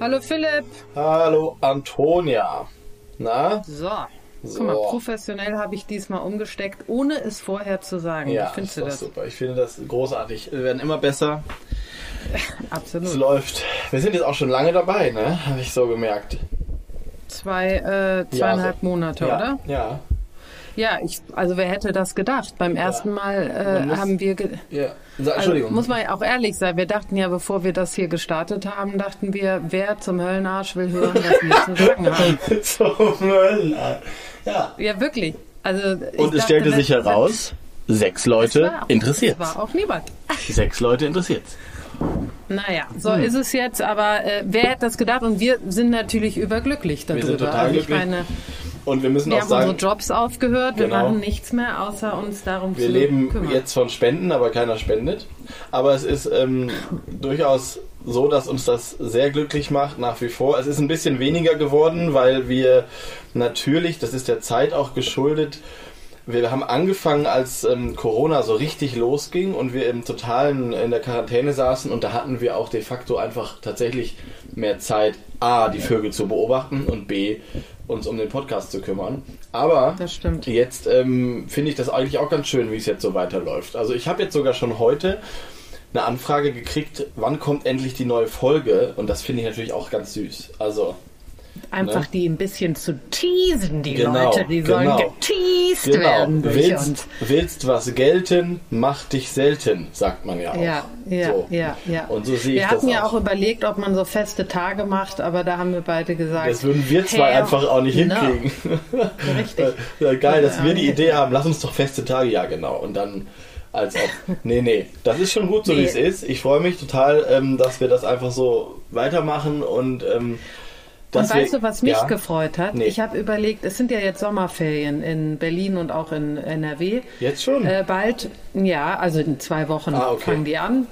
Hallo Philipp. Hallo Antonia. Na? So. so. Guck mal, professionell habe ich diesmal umgesteckt, ohne es vorher zu sagen. Ja, Wie findest du das? super. Ich finde das großartig. Wir werden immer besser. Absolut. Es läuft. Wir sind jetzt auch schon lange dabei, ne? Habe ich so gemerkt. Zwei, äh, zweieinhalb ja, so. Monate, ja, oder? Ja. Ja, ich, also wer hätte das gedacht? Beim ersten Mal äh, muss, haben wir. ja. Also, Entschuldigung. Also, muss man ja auch ehrlich sein. Wir dachten ja, bevor wir das hier gestartet haben, dachten wir, wer zum Höllenarsch will hören, was wir zu sagen haben. zum Höllenarsch. Ja. Ja, wirklich. Also, Und es stellte sich heraus, sechs Leute interessiert. Es war auch niemand. Sechs Leute interessiert. Naja, so hm. ist es jetzt, aber äh, wer hätte das gedacht? Und wir sind natürlich überglücklich darüber. Wir sind total also glücklich. Meine, und wir müssen wir auch sagen, haben unsere Jobs aufgehört, genau, wir machen nichts mehr, außer uns darum wir zu leben kümmern. jetzt von Spenden, aber keiner spendet. Aber es ist ähm, durchaus so, dass uns das sehr glücklich macht nach wie vor. Es ist ein bisschen weniger geworden, weil wir natürlich, das ist der Zeit auch geschuldet, wir haben angefangen, als ähm, Corona so richtig losging und wir im totalen in der Quarantäne saßen und da hatten wir auch de facto einfach tatsächlich mehr Zeit, A, die Vögel zu beobachten und B, uns um den Podcast zu kümmern. Aber jetzt ähm, finde ich das eigentlich auch ganz schön, wie es jetzt so weiterläuft. Also ich habe jetzt sogar schon heute eine Anfrage gekriegt, wann kommt endlich die neue Folge und das finde ich natürlich auch ganz süß. Also Einfach ne? die ein bisschen zu teasen, die genau, Leute. Die sollen genau. geteased genau. werden. Durch willst, uns. willst was gelten, mach dich selten, sagt man ja auch. Ja, ja, so. ja, ja. Und so sehe wir ich hatten das ja auch. überlegt, ob man so feste Tage macht, aber da haben wir beide gesagt. Das würden wir zwei hell einfach auch nicht no. hinkriegen. Richtig. ja, geil, dass wir die Idee haben, lass uns doch feste Tage, ja genau. Und dann als ob. Nee, nee. Das ist schon gut, so Nee. wie es ist. Ich freue mich total, ähm, dass wir das einfach so weitermachen und ähm, Und weißt du, was mich ja, gefreut hat? Nee. Ich habe überlegt, es sind ja jetzt Sommerferien in Berlin und auch in NRW. Jetzt schon? Äh, bald, ja, also in zwei Wochen Ah, okay. fangen die an.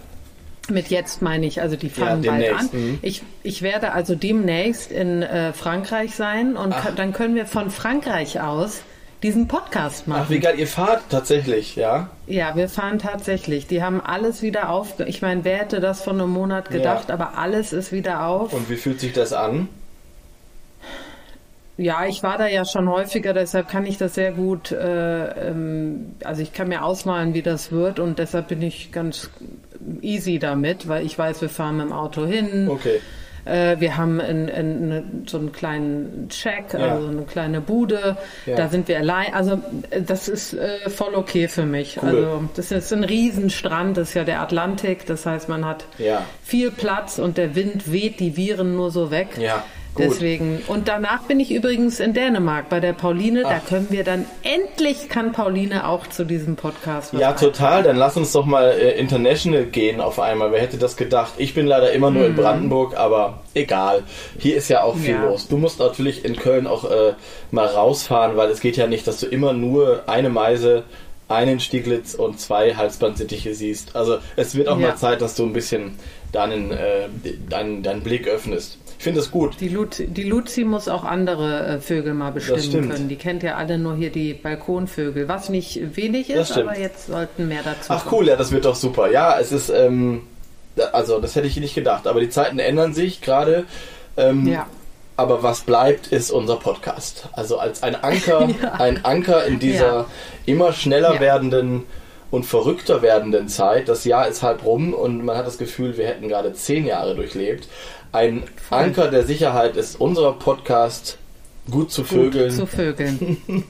Mit jetzt meine ich, also die fangen Ja, bald an. mhm. Ich, ich werde also demnächst in äh, Frankreich sein und dann können wir von Frankreich aus diesen Podcast machen. Ach, wie geil, ihr fahrt tatsächlich, ja? Ja, wir fahren tatsächlich. Die haben alles wieder auf. Ich meine, wer hätte das vor einem Monat gedacht, aber alles ist wieder auf. Und wie fühlt sich das an? Ja, ich war da ja schon häufiger, deshalb kann ich das sehr gut, äh, ähm, also ich kann mir ausmalen, wie das wird und deshalb bin ich ganz easy damit, weil ich weiß, wir fahren mit dem Auto hin. Okay. Äh, wir haben in, in, so einen kleinen Check, Ja. also eine kleine Bude. Ja. Da sind wir allein. Also äh, das ist äh, voll okay für mich. Cool. Also das ist ein Riesenstrand, das ist ja der Atlantik. Das heißt, man hat Ja. viel Platz und der Wind weht die Viren nur so weg. Ja, gut. Deswegen. Und danach bin ich übrigens in Dänemark bei der Pauline. Da Ach. können wir dann endlich kann Pauline auch zu diesem Podcast. Ja, beitragen. total. Dann lass uns doch mal äh, international gehen auf einmal. Wer hätte das gedacht? Ich bin leider immer nur in Brandenburg, aber egal. Hier ist ja auch viel Mhm. Ja. los. Du musst natürlich in Köln auch äh, mal rausfahren, weil es geht ja nicht, dass du immer nur eine Meise, einen Stieglitz und zwei Halsbandsittiche siehst. Also es wird auch Ja. mal Zeit, dass du ein bisschen deinen, äh, deinen, deinen Blick öffnest. Ich finde das gut. Die, Luzi, die Luzi muss auch andere äh, Vögel mal bestimmen können. Die kennt ja alle nur hier die Balkonvögel, was nicht wenig ist, aber jetzt sollten mehr dazu Ach kommen. cool, ja, das wird doch super. Ja, es ist, ähm, also das hätte ich nicht gedacht, aber die Zeiten ändern sich gerade. Ähm, Ja. Aber was bleibt, ist unser Podcast. Also als ein Anker, Ja. ein Anker in dieser Ja. immer schneller werdenden und verrückter werdenden Zeit. Das Jahr ist halb rum und man hat das Gefühl, wir hätten gerade zehn Jahre durchlebt. Ein. Anker der Sicherheit ist unser Podcast Gut zu Vögeln. Zu Vögeln.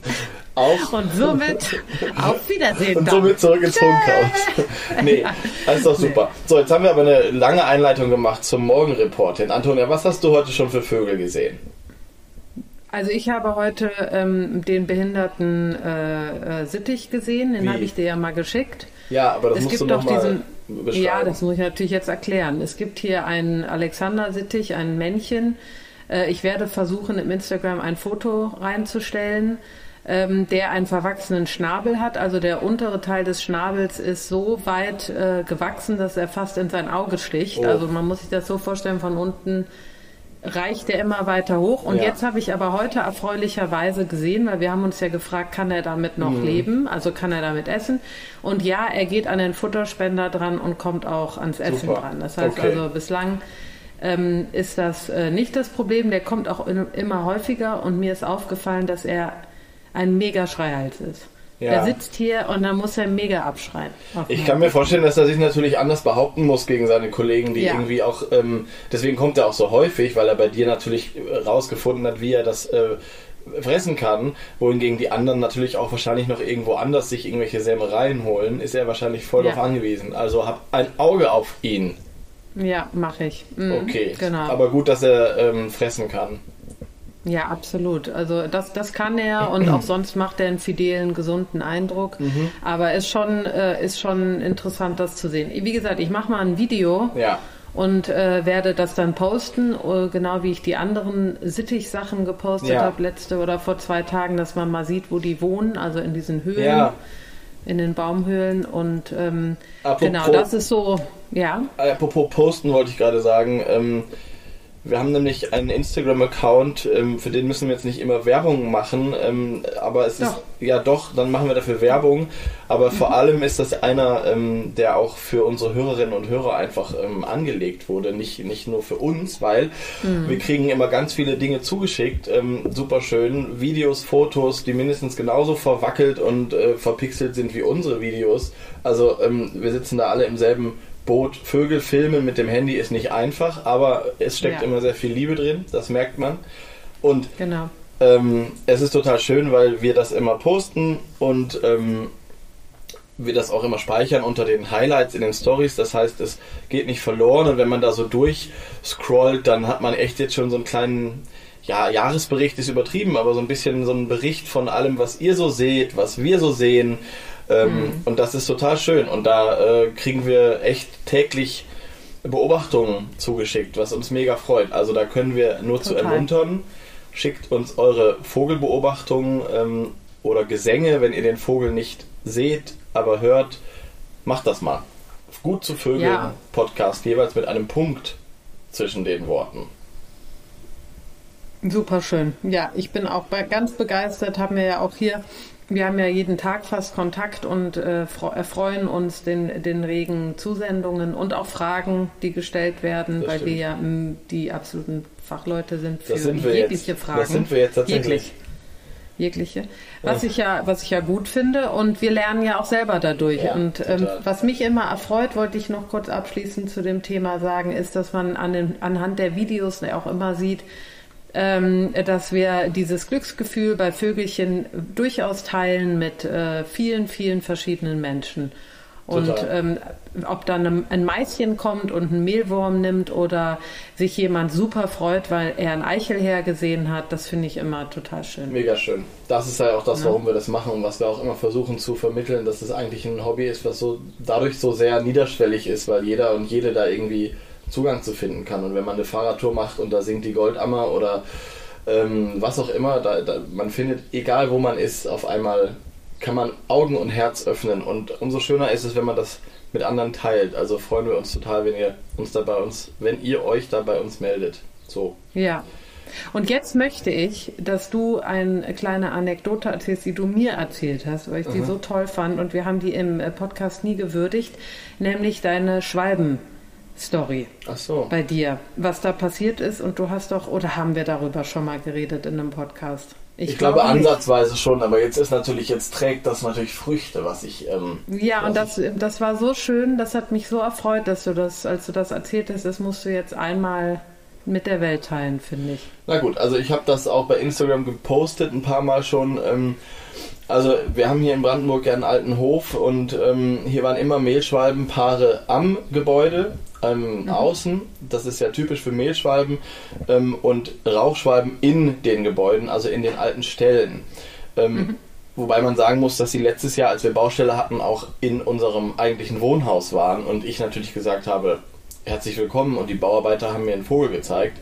Auf Und somit auf Wiedersehen. und somit zurück ins Funkhaus. nee, das ist doch super. So, jetzt haben wir aber eine lange Einleitung gemacht zum Morgenreportin. Antonia, was hast du heute schon für Vögel gesehen? Also ich habe heute ähm, den behinderten äh, äh, Sittich gesehen, den habe ich dir ja mal geschickt. Ja, aber das es musst gibt du doch noch diesen. beschreiben. Ja, das muss ich natürlich jetzt erklären. Es gibt hier einen Alexander Sittich, ein Männchen. Äh, ich werde versuchen, im Instagram ein Foto reinzustellen, ähm, der einen verwachsenen Schnabel hat. Also der untere Teil des Schnabels ist so weit äh, gewachsen, dass er fast in sein Auge sticht. Oh. Also man muss sich das so vorstellen, von unten reicht er immer weiter hoch. Und Ja. jetzt habe ich aber heute erfreulicherweise gesehen, weil wir haben uns ja gefragt, kann er damit noch Mhm. leben? Also kann er damit essen? Und ja, er geht an den Futterspender dran und kommt auch ans Essen Super. dran. Das heißt Okay. also bislang ähm, ist das äh, nicht das Problem. Der kommt auch in, immer häufiger und mir ist aufgefallen, dass er ein mega Schreihals ist. Ja. Er sitzt hier und dann muss er mega abschreien. Ich kann mir vorstellen, dass er sich natürlich anders behaupten muss gegen seine Kollegen, die Ja. irgendwie auch, ähm, deswegen kommt er auch so häufig, weil er bei dir natürlich rausgefunden hat, wie er das äh, fressen kann, wohingegen die anderen natürlich auch wahrscheinlich noch irgendwo anders sich irgendwelche Sämereien holen, ist er wahrscheinlich voll Ja. darauf angewiesen. Also hab ein Auge auf ihn. Ja, mache ich. Mhm, Okay. Genau. Aber gut, dass er ähm, fressen kann. Ja, absolut. Also das, das kann er und auch sonst macht er einen fidelen, gesunden Eindruck. Mhm. Aber ist schon, äh, ist schon interessant, das zu sehen. Wie gesagt, ich mache mal ein Video Ja. und äh, werde das dann posten, äh, genau wie ich die anderen Sittich-Sachen gepostet Ja. habe, letzte oder vor zwei Tagen, dass man mal sieht, wo die wohnen, also in diesen Höhlen, Ja. in den Baumhöhlen. Und ähm, Apropos- genau, das ist so, ja. Apropos Posten wollte ich gerade sagen. Ähm, wir haben nämlich einen Instagram-Account, ähm, für den müssen wir jetzt nicht immer Werbung machen, ähm, aber es ist Doch. ja doch, dann machen wir dafür Werbung. Aber vor allem ist das einer, ähm, der auch für unsere Hörerinnen und Hörer einfach ähm, angelegt wurde, nicht, nicht nur für uns, weil wir kriegen immer ganz viele Dinge zugeschickt, ähm, super schön, Videos, Fotos, die mindestens genauso verwackelt und äh, verpixelt sind wie unsere Videos. Also ähm, wir sitzen da alle im selben Boot. Vögel filmen mit dem Handy ist nicht einfach, aber es steckt Ja. immer sehr viel Liebe drin, das merkt man. Und Genau. ähm, es ist total schön, weil wir das immer posten und ähm, wir das auch immer speichern unter den Highlights in den Stories. Das heißt, es geht nicht verloren und wenn man da so durchscrollt, dann hat man echt jetzt schon so einen kleinen ja, Jahresbericht ist übertrieben, aber so ein bisschen so ein Bericht von allem, was ihr so seht, was wir so sehen. Ähm, Und das ist total schön. Und da äh, kriegen wir echt täglich Beobachtungen zugeschickt, was uns mega freut. Also da können wir nur zu Total. ermuntern. Schickt uns eure Vogelbeobachtungen ähm, oder Gesänge, wenn ihr den Vogel nicht seht, aber hört. Macht das mal. Gut zu Vögeln Ja. Podcast, jeweils mit einem Punkt zwischen den Worten. Super schön. Ja, ich bin auch ganz begeistert. Haben wir ja auch hier, wir haben ja jeden Tag fast Kontakt und äh, erfreuen uns den, den regen Zusendungen und auch Fragen, die gestellt werden, Das weil stimmt. wir ja m, die absoluten Fachleute sind für sind jegliche jetzt. Fragen. Das sind wir jetzt tatsächlich. Jeglich. Jegliche. Was Ja. ich ja, was ich ja gut finde und wir lernen ja auch selber dadurch. Ja, und ähm, was mich immer erfreut, wollte ich noch kurz abschließend zu dem Thema sagen, ist, dass man an den, anhand der Videos auch immer sieht, ähm, dass wir dieses Glücksgefühl bei Vögelchen durchaus teilen mit äh, vielen, vielen verschiedenen Menschen. Und ähm, ob dann ein- Maischen kommt und einen Mehlwurm nimmt oder sich jemand super freut, weil er ein Eichelherr gesehen hat, das finde ich immer total schön. Mega schön. Das ist ja auch das, Ja. warum wir das machen und was wir auch immer versuchen zu vermitteln, dass es eigentlich ein Hobby ist, was so dadurch so sehr niederschwellig ist, weil jeder und jede da irgendwie Zugang zu finden kann. Und wenn man eine Fahrradtour macht und da singt die Goldammer oder ähm, was auch immer, da, da, man findet, egal wo man ist, auf einmal kann man Augen und Herz öffnen. Und umso schöner ist es, wenn man das mit anderen teilt. Also freuen wir uns total, wenn ihr uns da bei uns, wenn ihr euch da bei uns meldet. So. Ja. Und jetzt möchte ich, dass du eine kleine Anekdote erzählst, die du mir erzählt hast, weil ich die so toll fand und wir haben die im äh, Podcast nie gewürdigt, nämlich deine Schwalben-Story Ach so. bei dir, was da passiert ist und du hast doch, oder haben wir darüber schon mal geredet in einem Podcast? Ich, glaube, nicht. ansatzweise schon, aber jetzt ist natürlich, jetzt trägt das natürlich Früchte, was ich. Ähm, Ja, und das, das war so schön, das hat mich so erfreut, dass du das, als du das erzählt hast, das musst du jetzt einmal mit der Welt teilen, finde ich. Na gut, also ich habe das auch bei Instagram gepostet, ein paar Mal schon. Ähm, also wir haben hier in Brandenburg ja einen alten Hof und ähm, hier waren immer Mehlschwalbenpaare am Gebäude, ähm, außen. Das ist ja typisch für Mehlschwalben ähm, und Rauchschwalben in den Gebäuden, also in den alten Ställen. Ähm, Wobei man sagen muss, dass sie letztes Jahr, als wir Baustelle hatten, auch in unserem eigentlichen Wohnhaus waren und ich natürlich gesagt habe, herzlich willkommen und die Bauarbeiter haben mir einen Vogel gezeigt.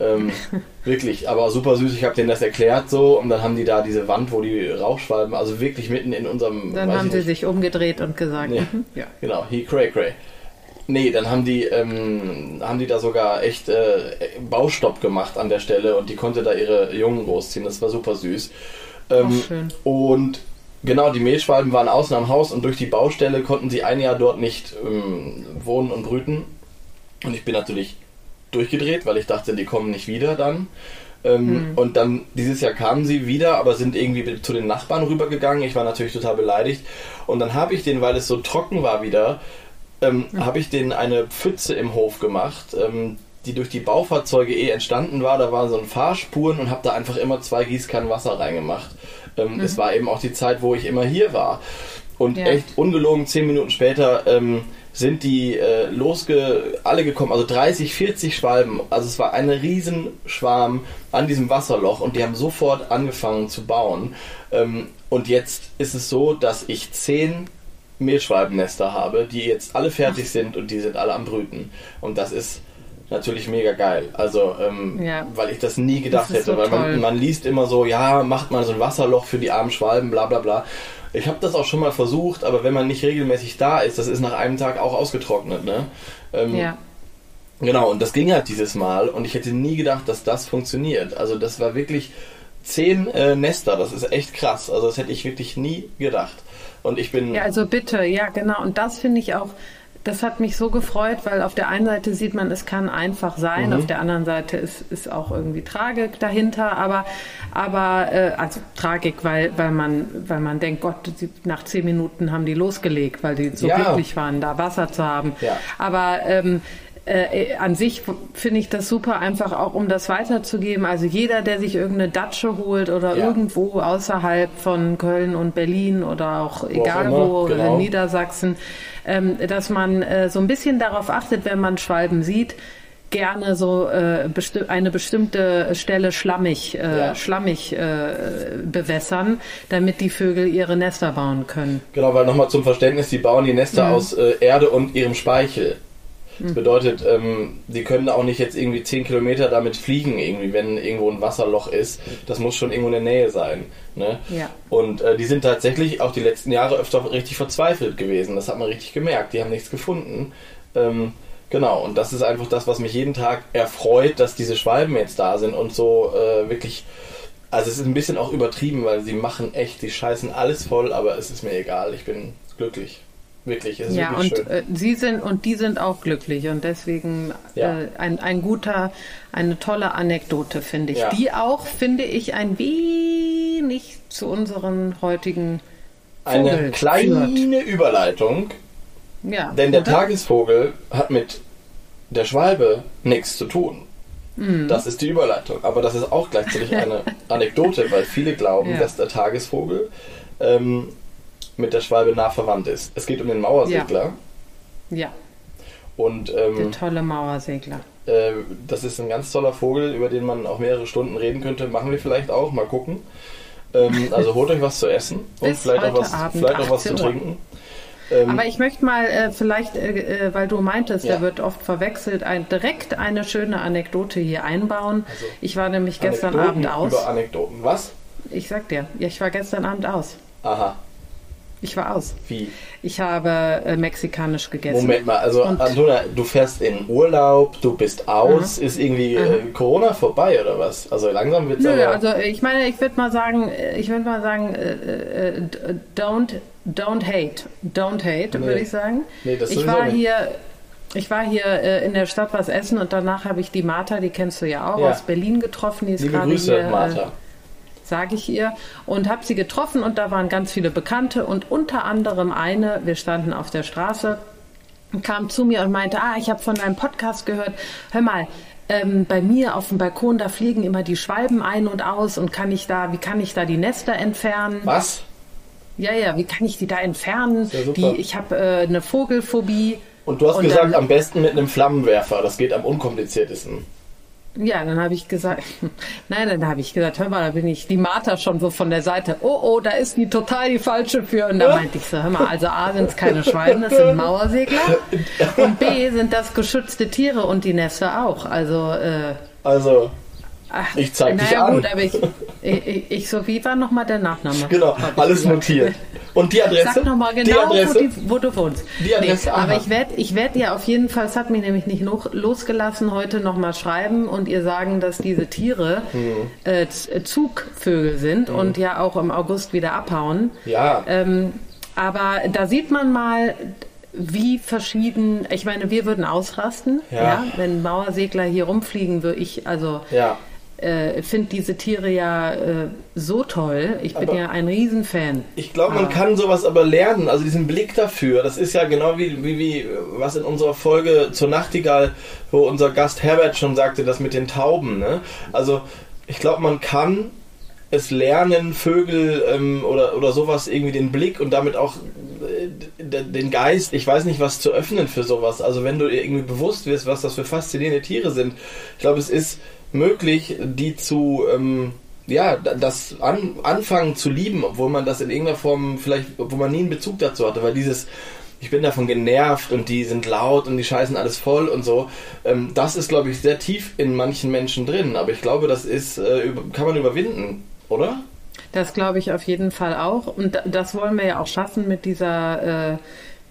Ähm, wirklich, aber super süß. Ich habe denen das erklärt so und dann haben die da diese Wand, wo die Rauchschwalben, also wirklich mitten in unserem. Dann haben sie sich umgedreht und gesagt, mhm, ja. Genau, he cray cray. Nee, dann haben die, ähm, haben die da sogar echt äh, Baustopp gemacht an der Stelle und die konnte da ihre Jungen großziehen. Das war super süß. Ähm, Ach, schön. Und genau, die Mehlschwalben waren außen am Haus und durch die Baustelle konnten sie ein Jahr dort nicht ähm, wohnen und brüten. Und ich bin natürlich durchgedreht, weil ich dachte, die kommen nicht wieder dann. Ähm, Hm. Und dann dieses Jahr kamen sie wieder, aber sind irgendwie zu den Nachbarn rübergegangen. Ich war natürlich total beleidigt. Und dann habe ich den, weil es so trocken war wieder, ähm, habe ich denen eine Pfütze im Hof gemacht, ähm, die durch die Baufahrzeuge eh entstanden war. Da waren so ein Fahrspuren und habe da einfach immer zwei Gießkannen Wasser reingemacht. Ähm, Es war eben auch die Zeit, wo ich immer hier war. Und Ja. echt ungelogen, zehn Minuten später ähm, sind die äh, losge alle gekommen, also 30, 40 Schwalben. Also es war ein Riesenschwarm an diesem Wasserloch und die haben sofort angefangen zu bauen. Ähm, und jetzt ist es so, dass ich zehn Mehlschwalbennester habe, die jetzt alle fertig sind und die sind alle am Brüten. Und das ist natürlich mega geil. Also, ähm, Ja. weil ich das nie gedacht Das hätte, so weil man, man liest immer so, ja, macht mal so ein Wasserloch für die armen Schwalben, bla bla bla. Ich habe das auch schon mal versucht, aber wenn man nicht regelmäßig da ist, das ist nach einem Tag auch ausgetrocknet, ne? Ähm, Ja. Genau, und das ging halt dieses Mal und ich hätte nie gedacht, dass das funktioniert. Also das war wirklich zehn äh, Nester, das ist echt krass. Also das hätte ich wirklich nie gedacht. Und ich bin Ja, also bitte, ja, genau. Und das finde ich auch, das hat mich so gefreut, weil auf der einen Seite sieht man, es kann einfach sein, Mhm. auf der anderen Seite ist, ist auch irgendwie Tragik dahinter, aber, aber äh, also Tragik, weil, weil, man, weil man denkt, Gott, die, nach zehn Minuten haben die losgelegt, weil die so Ja. glücklich waren, da Wasser zu haben. Ja. Aber ähm, äh, an sich finde ich das super, einfach auch um das weiterzugeben. Also jeder, der sich irgendeine Datsche holt oder Ja. irgendwo außerhalb von Köln und Berlin oder auch egal immer, wo, genau. in Niedersachsen, ähm, dass man äh, so ein bisschen darauf achtet, wenn man Schwalben sieht, gerne so äh, besti eine bestimmte Stelle schlammig, äh, Ja. schlammig äh, bewässern, damit die Vögel ihre Nester bauen können. Genau, weil nochmal zum Verständnis, die bauen die Nester Mhm. aus äh, Erde und ihrem Speichel. Das bedeutet, ähm, die können auch nicht jetzt irgendwie 10 Kilometer damit fliegen, irgendwie, wenn irgendwo ein Wasserloch ist. Das muss schon irgendwo in der Nähe sein. Ne? Ja. Und äh, die sind tatsächlich auch die letzten Jahre öfter richtig verzweifelt gewesen. Das hat man richtig gemerkt. Die haben nichts gefunden. Ähm, genau, und das ist einfach das, was mich jeden Tag erfreut, dass diese Schwalben jetzt da sind und so äh, wirklich. Also es ist ein bisschen auch übertrieben, weil sie machen echt, die scheißen alles voll, aber es ist mir egal. Ich bin glücklich. Wirklich, es ist Ja, wirklich und schön. äh, sie sind und die sind auch glücklich und deswegen Ja. äh, ein, ein guter, eine tolle Anekdote finde ich, Ja. die auch finde ich ein wenig zu unseren heutigen Eine Vogel kleine führt. Überleitung, Ja, denn der oder? Tagesvogel hat mit der Schwalbe nichts zu tun. Mhm. Das ist die Überleitung. Aber das ist auch gleichzeitig eine Anekdote, weil viele glauben, Ja. dass der Tagesvogel ähm, mit der Schwalbe nah verwandt ist. Es geht um den Mauersegler. ja, Und der ähm, tolle Mauersegler. äh, das ist ein ganz toller Vogel, über den man auch mehrere Stunden reden könnte. Machen wir vielleicht auch, mal gucken. Ähm, also holt euch was zu essen und vielleicht auch was, Abend, vielleicht auch was zu 18 Uhr. trinken. Ähm, Aber ich möchte mal äh, vielleicht, äh, äh, weil du meintest, Ja. der wird oft verwechselt, ein, direkt eine schöne Anekdote hier einbauen. Also, ich war nämlich gestern Anekdoten Abend aus. Über Anekdoten. Was? Ich sag dir, ja, ich war gestern Abend aus. Aha, Ich war aus. wie? Ich habe äh, mexikanisch gegessen. Moment mal, also Und- Antona, du fährst in Urlaub, du bist aus, ist irgendwie äh, Corona vorbei oder was? Also langsam wird's Nö, aber... also äh, ich meine, ich würde mal sagen, äh, ich würde mal sagen, äh, äh, d- don't, don't hate, don't hate, Nee. würde ich sagen. Nee, das ich war nicht. hier, ich war hier äh, in der Stadt was essen und danach habe ich die Martha, die kennst du ja auch Ja. aus Berlin getroffen, die ist Liebe gerade Grüße, hier, Martha. Sage ich ihr, und habe sie getroffen und da waren ganz viele Bekannte und unter anderem eine, wir standen auf der Straße, kam zu mir und meinte, ah, ich habe von deinem Podcast gehört, hör mal, ähm, bei mir auf dem Balkon, da fliegen immer die Schwalben ein und aus und kann ich da, wie kann ich da die Nester entfernen? Was? Ja, ja, wie kann ich die da entfernen? Ja, die, ich habe äh, eine Vogelphobie. Und du hast Und gesagt, dann- am besten mit einem Flammenwerfer, das geht am unkompliziertesten. Ja, dann habe ich gesagt, nein, dann habe ich gesagt, hör mal, da bin ich die Martha schon so von der Seite. Oh, oh, da ist die total die falsche für. Und da meinte ich so, hör mal, also A sind es keine Schwalben, das sind Mauersegler. Und B sind das geschützte Tiere und die Nester auch. Also, äh, Also, ach, Ich zeig dich naja, an. gut, aber ich, ich, ich so, wie war nochmal der Nachname? genau, alles notiert. Und die Adresse? Sag nochmal die genau, wo, Adresse? die, wo du wohnst. Die Adresse, aha. aber ich werde ich werd dir auf jeden Fall, es hat mich nämlich nicht noch, losgelassen, heute nochmal schreiben und ihr sagen, dass diese Tiere Hm. äh, Z- Zugvögel sind und ja auch im August wieder abhauen. Ja. Ähm, aber da sieht man mal, wie verschieden, ich meine, wir würden ausrasten, ja. ja wenn Mauersegler hier rumfliegen, würde ich, also ja. Äh, finde diese Tiere ja äh, so toll. Ich bin aber ja ein Riesenfan. Ich glaube, man kann sowas aber lernen, also diesen Blick dafür. Das ist ja genau wie, wie, wie was in unserer Folge zur Nachtigall, wo unser Gast Herbert schon sagte, das mit den Tauben. Ne? Also ich glaube, man kann es lernen, Vögel ähm, oder, oder sowas irgendwie den Blick und damit auch äh, den Geist, ich weiß nicht, was zu öffnen für sowas. Also wenn du irgendwie bewusst wirst, was das für faszinierende Tiere sind, ich glaube, es ist möglich, die zu, ähm, ja, das an, anfangen zu lieben, obwohl man das in irgendeiner Form vielleicht, wo man nie einen Bezug dazu hatte, weil dieses ich bin davon genervt und die sind laut und die scheißen alles voll und so. Ähm, das ist, glaube ich, sehr tief in manchen Menschen drin. Aber ich glaube, das ist, äh, kann man überwinden oder? Das glaube ich auf jeden Fall auch. Und das wollen wir ja auch schaffen mit dieser, äh,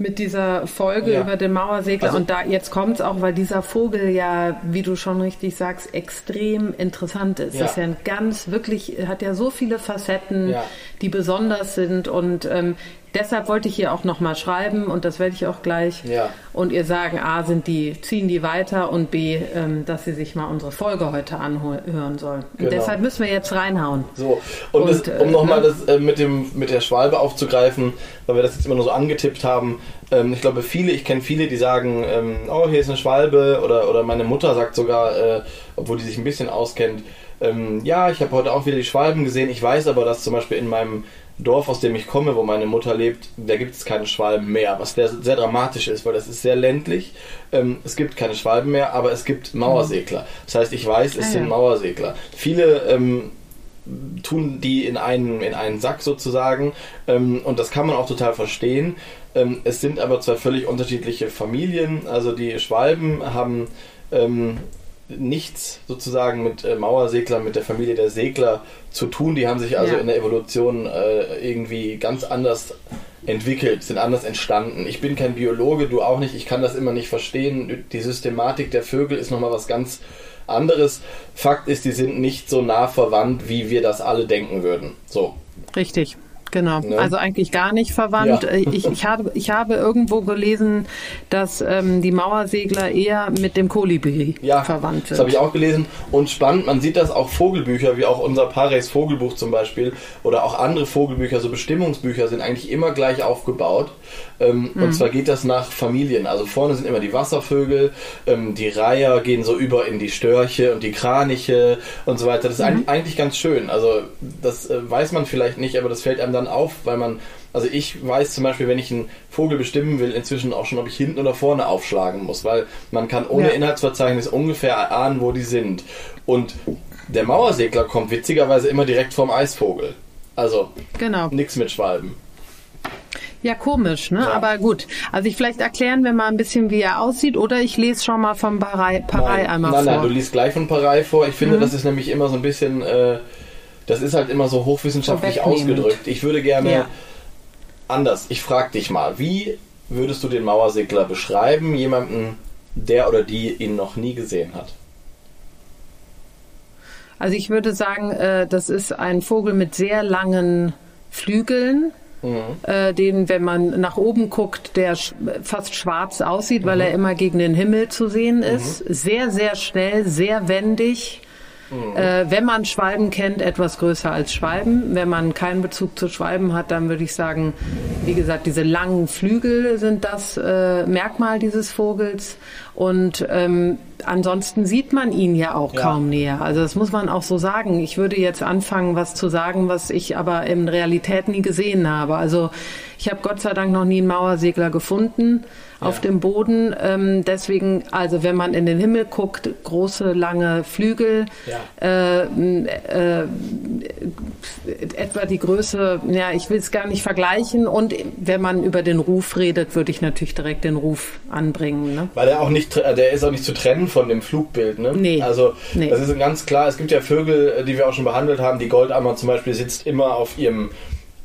mit dieser Folge ja. über den Mauersegler. Also, und da jetzt kommt es auch, weil dieser Vogel ja, wie du schon richtig sagst, extrem interessant ist. Ja. Das ist ja ein ganz, wirklich, hat ja so viele Facetten, ja. Die besonders sind. Und ähm, Deshalb wollte ich hier auch nochmal schreiben und das werde ich auch gleich. Ja. Und ihr sagen, A, sind die, ziehen die weiter und B, ähm, dass sie sich mal unsere Folge heute anhören sollen. Genau. Und deshalb müssen wir jetzt reinhauen. So, und, und das, um äh, nochmal ne? das äh, mit, dem, mit der Schwalbe aufzugreifen, weil wir das jetzt immer nur so angetippt haben. Ähm, ich glaube, viele, ich kenne viele, die sagen, ähm, oh, hier ist eine Schwalbe oder, oder meine Mutter sagt sogar, äh, obwohl die sich ein bisschen auskennt, ähm, ja, ich habe heute auch wieder die Schwalben gesehen. Ich weiß aber, dass zum Beispiel in meinem Dorf, aus dem ich komme, wo meine Mutter lebt, da gibt es keine Schwalben mehr, was sehr, sehr dramatisch ist, weil das ist sehr ländlich. Ähm, es gibt keine Schwalben mehr, aber es gibt Mauersegler. Das heißt, ich weiß, es ah, sind ja. Mauersegler. Viele ähm, tun die in einen, in einen Sack sozusagen ähm, und das kann man auch total verstehen. Ähm, es sind aber zwei völlig unterschiedliche Familien. Also die Schwalben haben ähm, nichts sozusagen mit äh, Mauerseglern, mit der Familie der Segler zu tun. Die haben sich also ja. in der Evolution äh, irgendwie ganz anders entwickelt, sind anders entstanden. Ich bin kein Biologe, du auch nicht. Ich kann das immer nicht verstehen. Die Systematik der Vögel ist nochmal was ganz anderes. Fakt ist, die sind nicht so nah verwandt, wie wir das alle denken würden. So. Richtig. Genau, ne? also eigentlich gar nicht verwandt. Ja. Äh, ich, ich, habe, ich habe irgendwo gelesen, dass ähm, die Mauersegler eher mit dem Kolibri ja, verwandt sind. Das habe ich auch gelesen. Und spannend, man sieht das auch Vogelbücher, wie auch unser Pares Vogelbuch zum Beispiel, oder auch andere Vogelbücher, so Bestimmungsbücher, sind eigentlich immer gleich aufgebaut. Ähm, mhm. Und zwar geht das nach Familien. Also vorne sind immer die Wasservögel, ähm, die Reiher gehen so über in die Störche und die Kraniche und so weiter. Das ist mhm. eigentlich ganz schön. Also das äh, weiß man vielleicht nicht, aber das fällt einem dann auf, weil man also ich weiß zum Beispiel, wenn ich einen Vogel bestimmen will, inzwischen auch schon, ob ich hinten oder vorne aufschlagen muss, weil man kann ohne ja. Inhaltsverzeichnis ungefähr ahnen, wo die sind. Und der Mauersegler kommt witzigerweise immer direkt vom Eisvogel. Also genau. nichts mit Schwalben. Ja, komisch, ne? Ja. Aber gut. Also ich vielleicht erklären wir mal ein bisschen, wie er aussieht, oder ich lese schon mal von Parei, Parei einmal nein, vor. Nein, nein, du liest gleich von Parei vor. Ich finde, mhm. das ist nämlich immer so ein bisschen, äh, das ist halt immer so hochwissenschaftlich ausgedrückt. Ich würde gerne ja. anders. Ich frage dich mal, wie würdest du den Mauersegler beschreiben, jemanden, der oder die ihn noch nie gesehen hat? Also ich würde sagen, äh, das ist ein Vogel mit sehr langen Flügeln, Mhm. Äh, den, wenn man nach oben guckt, der sch fast schwarz aussieht, mhm. weil er immer gegen den Himmel zu sehen mhm. ist. Mhm. Sehr, sehr schnell, sehr wendig. Mhm. Äh, wenn man Schwalben kennt, etwas größer als Schwalben. Wenn man keinen Bezug zu Schwalben hat, dann würde ich sagen, wie gesagt, diese langen Flügel sind das äh, Merkmal dieses Vogels. Und ähm, ansonsten sieht man ihn ja auch ja. kaum näher. Also das muss man auch so sagen. Ich würde jetzt anfangen, was zu sagen, was ich aber in Realität nie gesehen habe. Also ich habe Gott sei Dank noch nie einen Mauersegler gefunden auf dem Boden. Ähm, deswegen, also wenn man in den Himmel guckt, große, lange Flügel, ja. äh, äh, etwa die Größe, ja, ich will es gar nicht vergleichen. Und wenn man über den Ruf redet, würde ich natürlich direkt den Ruf anbringen. Ne? Weil er auch nicht, der ist auch nicht zu trennen von dem Flugbild. Ne? Nee. Also nee. das ist ganz klar. Es gibt ja Vögel, die wir auch schon behandelt haben. Die Goldammer zum Beispiel sitzt immer auf ihrem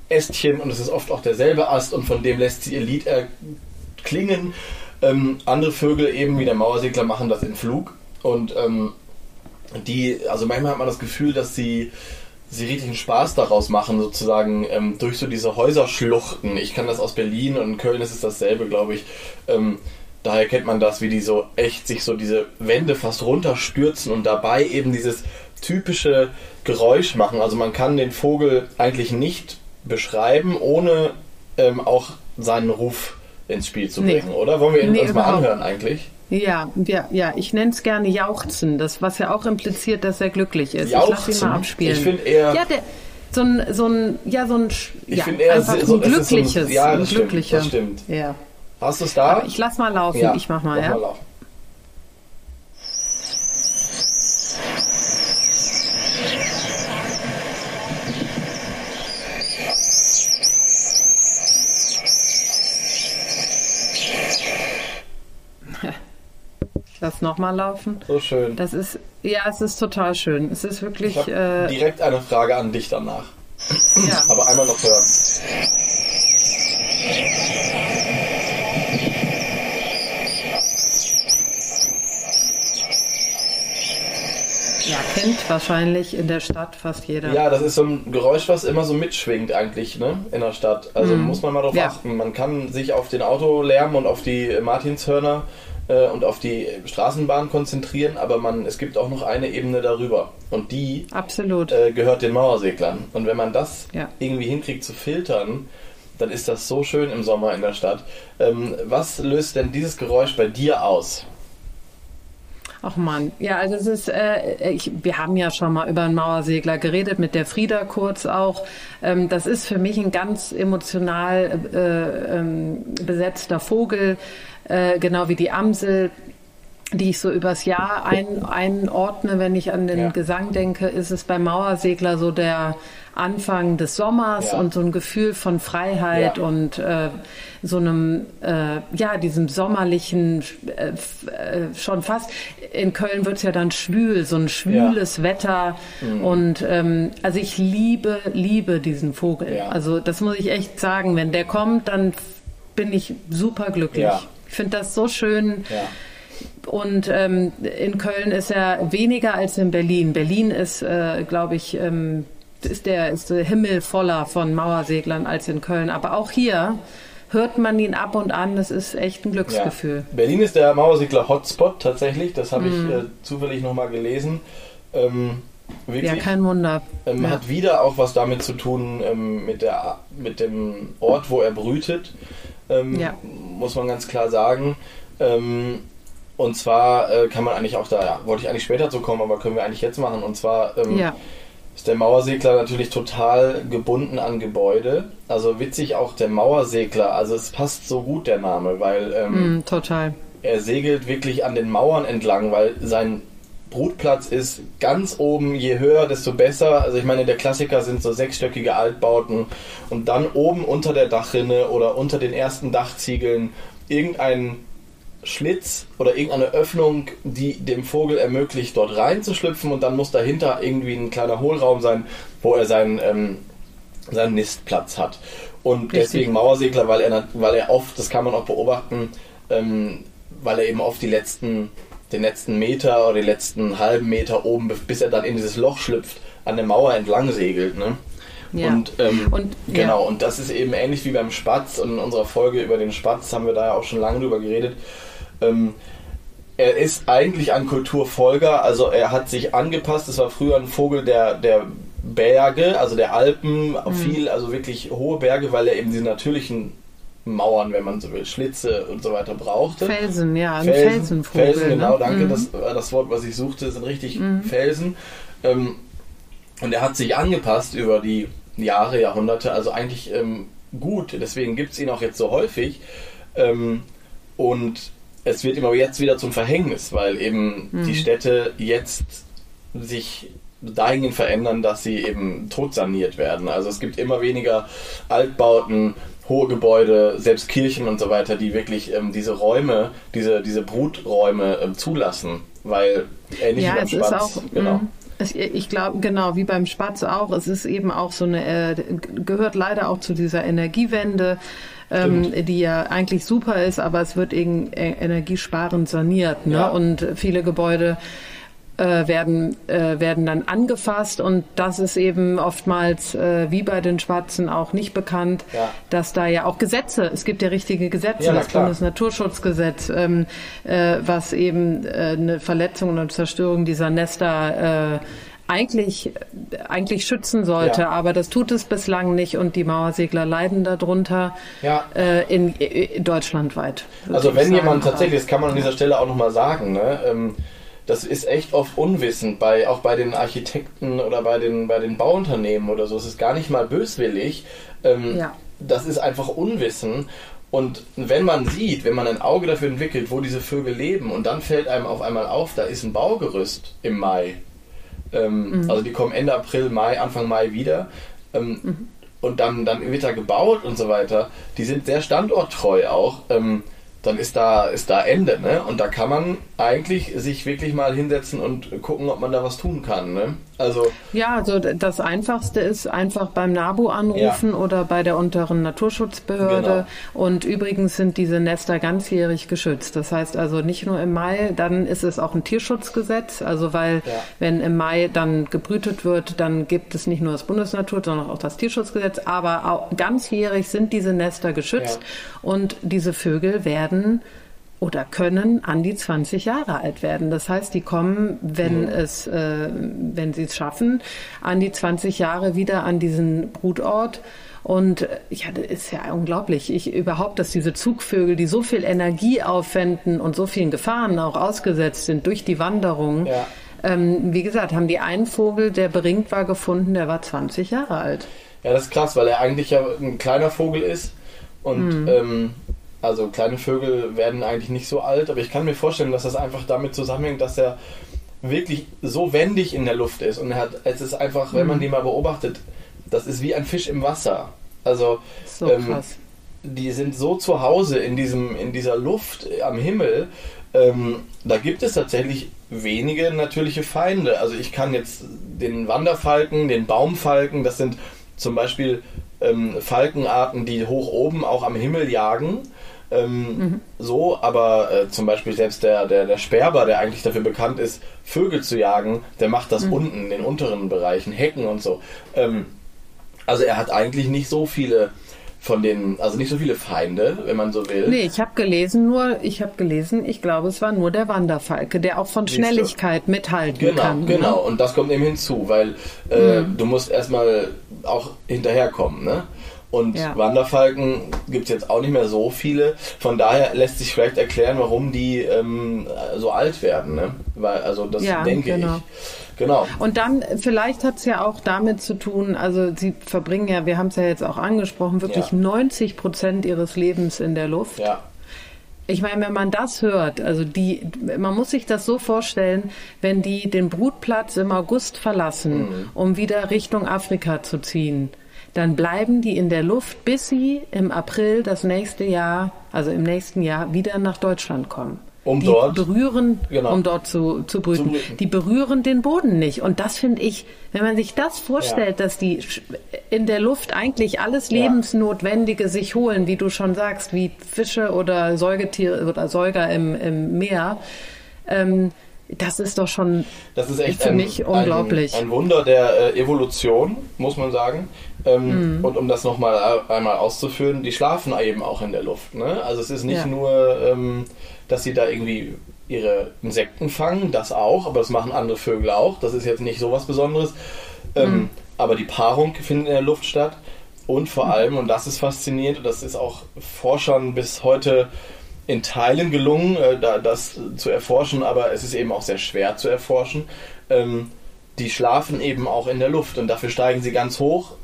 Ästchen und es ist oft auch derselbe Ast und von dem lässt sie ihr Lied erklingen. Ähm, andere Vögel, eben wie der Mauersegler, machen das in Flug und ähm, die, also manchmal hat man das Gefühl, dass sie sie richtig einen Spaß daraus machen, sozusagen ähm, durch so diese Häuserschluchten. Ich kann das aus Berlin und in Köln ist es dasselbe, glaube ich. Ähm, daher kennt man das, wie die so echt sich so diese Wände fast runterstürzen und dabei eben dieses typische Geräusch machen. Also man kann den Vogel eigentlich nicht beschreiben, ohne ähm, auch seinen Ruf ins Spiel zu bringen, nee. oder? Wollen wir ihn nee, uns mal anhören eigentlich? Ja, ja, ja, ich nenne es gerne Jauchzen, das, was ja auch impliziert, dass er glücklich ist. Jauchzen? Ich lasse ihn mal abspielen. Ich finde eher. Ja, der, so ein, so ein, ja, so ein, ich ja, eher einfach so, ein glückliches. Ein, ja, das, ein stimmt, das stimmt. Ja. Hast du es da? Aber ich lass mal laufen, ja, ich mach mal, ja. Mal laufen. Lass nochmal laufen. So schön. Das ist, ja, es ist total schön. Es ist wirklich. Ich äh, direkt eine Frage an dich danach. Ja. Aber einmal noch hören. Ja, kennt wahrscheinlich in der Stadt fast jeder. Ja, das ist so ein Geräusch, was immer so mitschwingt eigentlich, ne? In der Stadt. Also mm. muss man mal drauf ja. achten. Man kann sich auf den Autolärm und auf die Martinshörner äh, und auf die Straßenbahn konzentrieren, aber man, es gibt auch noch eine Ebene darüber. Und die Absolut. Äh, gehört den Mauerseglern. Und wenn man das ja. irgendwie hinkriegt zu filtern, dann ist das so schön im Sommer in der Stadt. Ähm, was löst denn dieses Geräusch bei dir aus? Ach man, ja, also es ist, äh, ich, wir haben ja schon mal über einen Mauersegler geredet, mit der Frieda kurz auch. Ähm, das ist für mich ein ganz emotional äh, ähm, besetzter Vogel, äh, genau wie die Amsel die ich so übers Jahr ein, einordne, wenn ich an den ja. Gesang denke, ist es beim Mauersegler so der Anfang des Sommers ja. und so ein Gefühl von Freiheit ja. und äh, so einem, äh, ja, diesem sommerlichen, äh, äh schon fast, in Köln wird es ja dann schwül, so ein schwüles Wetter mhm. und ähm, also ich liebe, liebe diesen Vogel. Also das muss ich echt sagen, wenn der kommt, dann bin ich super glücklich. Ich finde das so schön. Und ähm, in Köln ist er weniger als in Berlin. Berlin ist, äh, glaube ich, ähm, ist der, ist der Himmel voller von Mauerseglern als in Köln. Aber auch hier hört man ihn ab und an. Das ist echt ein Glücksgefühl. Ja. Berlin ist der Mauersegler-Hotspot tatsächlich. Das habe mm. ich mhm. äh, zufällig nochmal gelesen. Ähm, Wirklich? Ja, kein Wunder. Ähm, ja. Hat wieder auch was damit zu tun ähm, mit, der, mit dem Ort, wo er brütet ähm, ja. muss man ganz klar sagen. Ähm, und zwar äh, kann man eigentlich auch da, ja, wollte ich eigentlich später zu kommen, aber können wir eigentlich jetzt machen. Und zwar ähm, ja. ist der Mauersegler natürlich total gebunden an Gebäude. Also witzig auch der Mauersegler. Also es passt so gut der Name, weil mm, total. er segelt wirklich an den Mauern entlang, weil sein Brutplatz ist ganz oben, je höher, desto besser. Also ich meine, der Klassiker sind so sechsstöckige Altbauten und dann oben unter der Dachrinne oder unter den ersten Dachziegeln irgendein Schlitz oder irgendeine Öffnung, die dem Vogel ermöglicht, dort reinzuschlüpfen und dann muss dahinter irgendwie ein kleiner Hohlraum sein, wo er seinen, ähm, seinen Nistplatz hat. Und Richtig. deswegen Mauersegler, weil er, weil er oft, das kann man auch beobachten, ähm, weil er eben oft die letzten den letzten Meter oder den letzten halben Meter oben, bis er dann in dieses Loch schlüpft, an der Mauer entlang segelt. Ne? Ja. Und, ähm, und, genau, ja. und das ist eben ähnlich wie beim Spatz. Und in unserer Folge über den Spatz haben wir da ja auch schon lange drüber geredet. Ähm, er ist eigentlich ein Kulturfolger, also er hat sich angepasst. Es war früher ein Vogel der, der Berge, also der Alpen, mhm. viel, also wirklich hohe Berge, weil er eben diese natürlichen Mauern, wenn man so will, Schlitze und so weiter brauchte. Felsen, ja, ein Felsen, Felsenvogel. Felsen, genau, ne? danke. Mhm. Das war das Wort, was ich suchte, sind richtig mhm. Felsen. Ähm, und er hat sich angepasst über die Jahre, Jahrhunderte, also eigentlich ähm, gut. Deswegen gibt es ihn auch jetzt so häufig. Ähm, und es wird immer jetzt wieder zum Verhängnis, weil eben mhm. die Städte jetzt sich dahingehend verändern, dass sie eben totsaniert werden. Also es gibt immer weniger Altbauten, hohe Gebäude, selbst Kirchen und so weiter, die wirklich ähm, diese Räume, diese, diese Bruträume ähm, zulassen, weil ähnlich ja, wie beim es Spatz, ist auch, genau. Es, ich glaube, genau, wie beim Spatz auch, es ist eben auch so eine, äh, gehört leider auch zu dieser Energiewende, ähm, die ja eigentlich super ist, aber es wird eben äh, energiesparend saniert, ne? Ja. Und viele Gebäude äh, werden, äh, werden dann angefasst und das ist eben oftmals äh, wie bei den Schwarzen auch nicht bekannt, ja. dass da ja auch Gesetze, es gibt ja richtige Gesetze, ja, das Bundesnaturschutzgesetz, ähm, äh, was eben äh, eine Verletzung und Zerstörung dieser Nester äh, eigentlich, eigentlich schützen sollte, ja. aber das tut es bislang nicht und die Mauersegler leiden darunter ja. äh, in, in deutschlandweit. Also wenn jemand tatsächlich, das kann man an dieser Stelle auch nochmal sagen, ne, ähm, das ist echt oft unwissend, bei, auch bei den Architekten oder bei den, bei den Bauunternehmen oder so. Es ist gar nicht mal böswillig. Ähm, ja. Das ist einfach Unwissen. Und wenn man sieht, wenn man ein Auge dafür entwickelt, wo diese Vögel leben, und dann fällt einem auf einmal auf, da ist ein Baugerüst im Mai. Ähm, mhm. Also die kommen Ende April, Mai, Anfang Mai wieder. Ähm, mhm. Und dann, dann wird da gebaut und so weiter. Die sind sehr standorttreu auch. Ähm, dann ist da, ist da Ende. Ne? Und da kann man eigentlich sich wirklich mal hinsetzen und gucken, ob man da was tun kann. Ne? Also ja, also das Einfachste ist einfach beim NABU anrufen ja. oder bei der unteren Naturschutzbehörde. Genau. Und übrigens sind diese Nester ganzjährig geschützt. Das heißt also nicht nur im Mai, dann ist es auch ein Tierschutzgesetz. Also weil ja. wenn im Mai dann gebrütet wird, dann gibt es nicht nur das Bundesnatur, sondern auch das Tierschutzgesetz. Aber auch ganzjährig sind diese Nester geschützt ja. und diese Vögel werden oder können an die 20 Jahre alt werden. Das heißt, die kommen, wenn mhm. es, äh, wenn sie es schaffen, an die 20 Jahre wieder an diesen Brutort. Und äh, ja, das ist ja unglaublich. Ich überhaupt, dass diese Zugvögel, die so viel Energie aufwenden und so vielen Gefahren auch ausgesetzt sind durch die Wanderung. Ja. Ähm, wie gesagt, haben die einen Vogel, der beringt war, gefunden, der war 20 Jahre alt. Ja, das ist krass, weil er eigentlich ja ein kleiner Vogel ist und mhm. ähm, also kleine Vögel werden eigentlich nicht so alt, aber ich kann mir vorstellen, dass das einfach damit zusammenhängt, dass er wirklich so wendig in der Luft ist und er hat, es ist einfach, wenn man mhm. die mal beobachtet, das ist wie ein Fisch im Wasser. Also so ähm, die sind so zu Hause in diesem in dieser Luft am Himmel. Ähm, da gibt es tatsächlich wenige natürliche Feinde. Also ich kann jetzt den Wanderfalken, den Baumfalken, das sind zum Beispiel ähm, Falkenarten, die hoch oben auch am Himmel jagen. Ähm, mhm. So, aber äh, zum Beispiel selbst der, der, der Sperber, der eigentlich dafür bekannt ist, Vögel zu jagen, der macht das mhm. unten in den unteren Bereichen, Hecken und so. Ähm, also er hat eigentlich nicht so viele von den, also nicht so viele Feinde, wenn man so will. Nee, ich habe gelesen nur, ich habe gelesen, ich glaube, es war nur der Wanderfalke, der auch von Schnelligkeit mithalten genau, kann. Genau, genau. Und das kommt eben hinzu, weil äh, mhm. du musst erstmal auch hinterherkommen, ne? Und ja. Wanderfalken gibt es jetzt auch nicht mehr so viele. Von daher lässt sich vielleicht erklären, warum die ähm, so alt werden. Ne? Weil, also das ja, denke genau. ich. Genau. Und dann, vielleicht hat es ja auch damit zu tun, also sie verbringen ja, wir haben es ja jetzt auch angesprochen, wirklich ja. 90 Prozent ihres Lebens in der Luft. Ja. Ich meine, wenn man das hört, also die, man muss sich das so vorstellen, wenn die den Brutplatz im August verlassen, mhm. um wieder Richtung Afrika zu ziehen dann bleiben die in der Luft, bis sie im April das nächste Jahr, also im nächsten Jahr, wieder nach Deutschland kommen. Um die dort, berühren, genau. um dort zu, zu, brüten. zu. Die berühren den Boden nicht. Und das finde ich, wenn man sich das vorstellt, ja. dass die in der Luft eigentlich alles Lebensnotwendige sich holen, wie du schon sagst, wie Fische oder Säugetiere oder Säuger im, im Meer, ähm, das ist doch schon das ist echt für ein, mich unglaublich. Ein, ein Wunder der äh, Evolution, muss man sagen. Ähm, mhm. Und um das nochmal einmal auszuführen, die schlafen eben auch in der Luft. Ne? Also es ist nicht ja. nur, ähm, dass sie da irgendwie ihre Insekten fangen, das auch, aber das machen andere Vögel auch. Das ist jetzt nicht so was Besonderes. Ähm, mhm. Aber die Paarung findet in der Luft statt. Und vor mhm. allem, und das ist faszinierend, und das ist auch Forschern bis heute in Teilen gelungen, äh, da, das zu erforschen, aber es ist eben auch sehr schwer zu erforschen. Ähm, die schlafen eben auch in der Luft und dafür steigen sie ganz hoch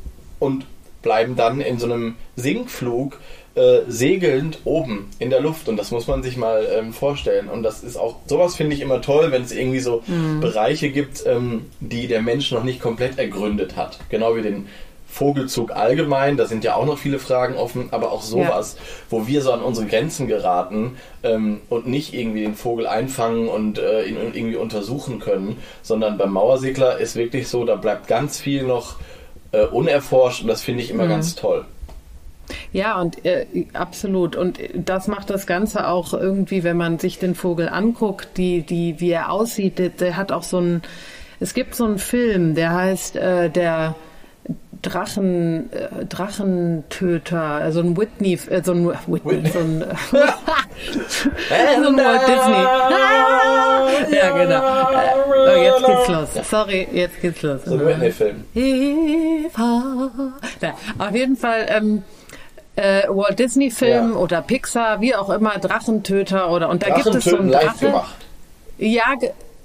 und bleiben dann in so einem Sinkflug äh, segelnd oben in der Luft und das muss man sich mal ähm, vorstellen und das ist auch sowas finde ich immer toll, wenn es irgendwie so mhm. Bereiche gibt, ähm, die der Mensch noch nicht komplett ergründet hat, genau wie den Vogelzug allgemein, da sind ja auch noch viele Fragen offen, aber auch sowas, ja. wo wir so an unsere Grenzen geraten ähm, und nicht irgendwie den Vogel einfangen und äh, ihn irgendwie untersuchen können, sondern beim Mauersegler ist wirklich so, da bleibt ganz viel noch äh, unerforscht und das finde ich immer mhm. ganz toll. Ja, und äh, absolut. Und das macht das Ganze auch irgendwie, wenn man sich den Vogel anguckt, die, die, wie er aussieht, der, der hat auch so ein, es gibt so einen Film, der heißt äh, der Drachen, äh, Drachentöter, also ein Whitney, äh, so ein Whitney, so ein, so ein Walt Disney. ja, genau. Äh, oh, jetzt geht's los. Sorry, jetzt geht's los. So ein Whitney-Film. Ja, auf jeden Fall, ähm, äh, Walt Disney Film Ja. oder Pixar, wie auch immer, Drachentöter oder und da gibt es so einen live Drache. gemacht. Ja,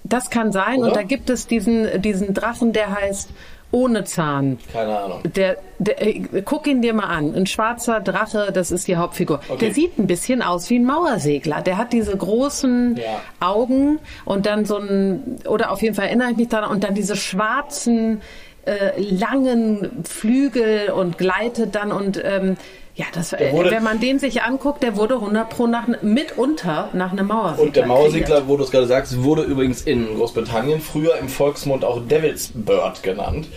das kann sein. Oder? Und da gibt es diesen, diesen Drachen, der heißt ohne Zahn. Keine Ahnung. Der, der, äh, guck ihn dir mal an. Ein schwarzer Drache, das ist die Hauptfigur. Okay. Der sieht ein bisschen aus wie ein Mauersegler. Der hat diese großen Ja. Augen und dann so ein, oder auf jeden Fall erinnere ich mich daran, und dann diese schwarzen, äh, langen Flügel und gleitet dann und, ähm, ja, das, äh, wurde- wenn man den sich anguckt, der wurde 100 pro nach, mitunter nach einem Mauersegler. Und der. Mauersegler, wo du es gerade sagst, wurde übrigens in Großbritannien früher im Volksmund auch Devil's Bird genannt.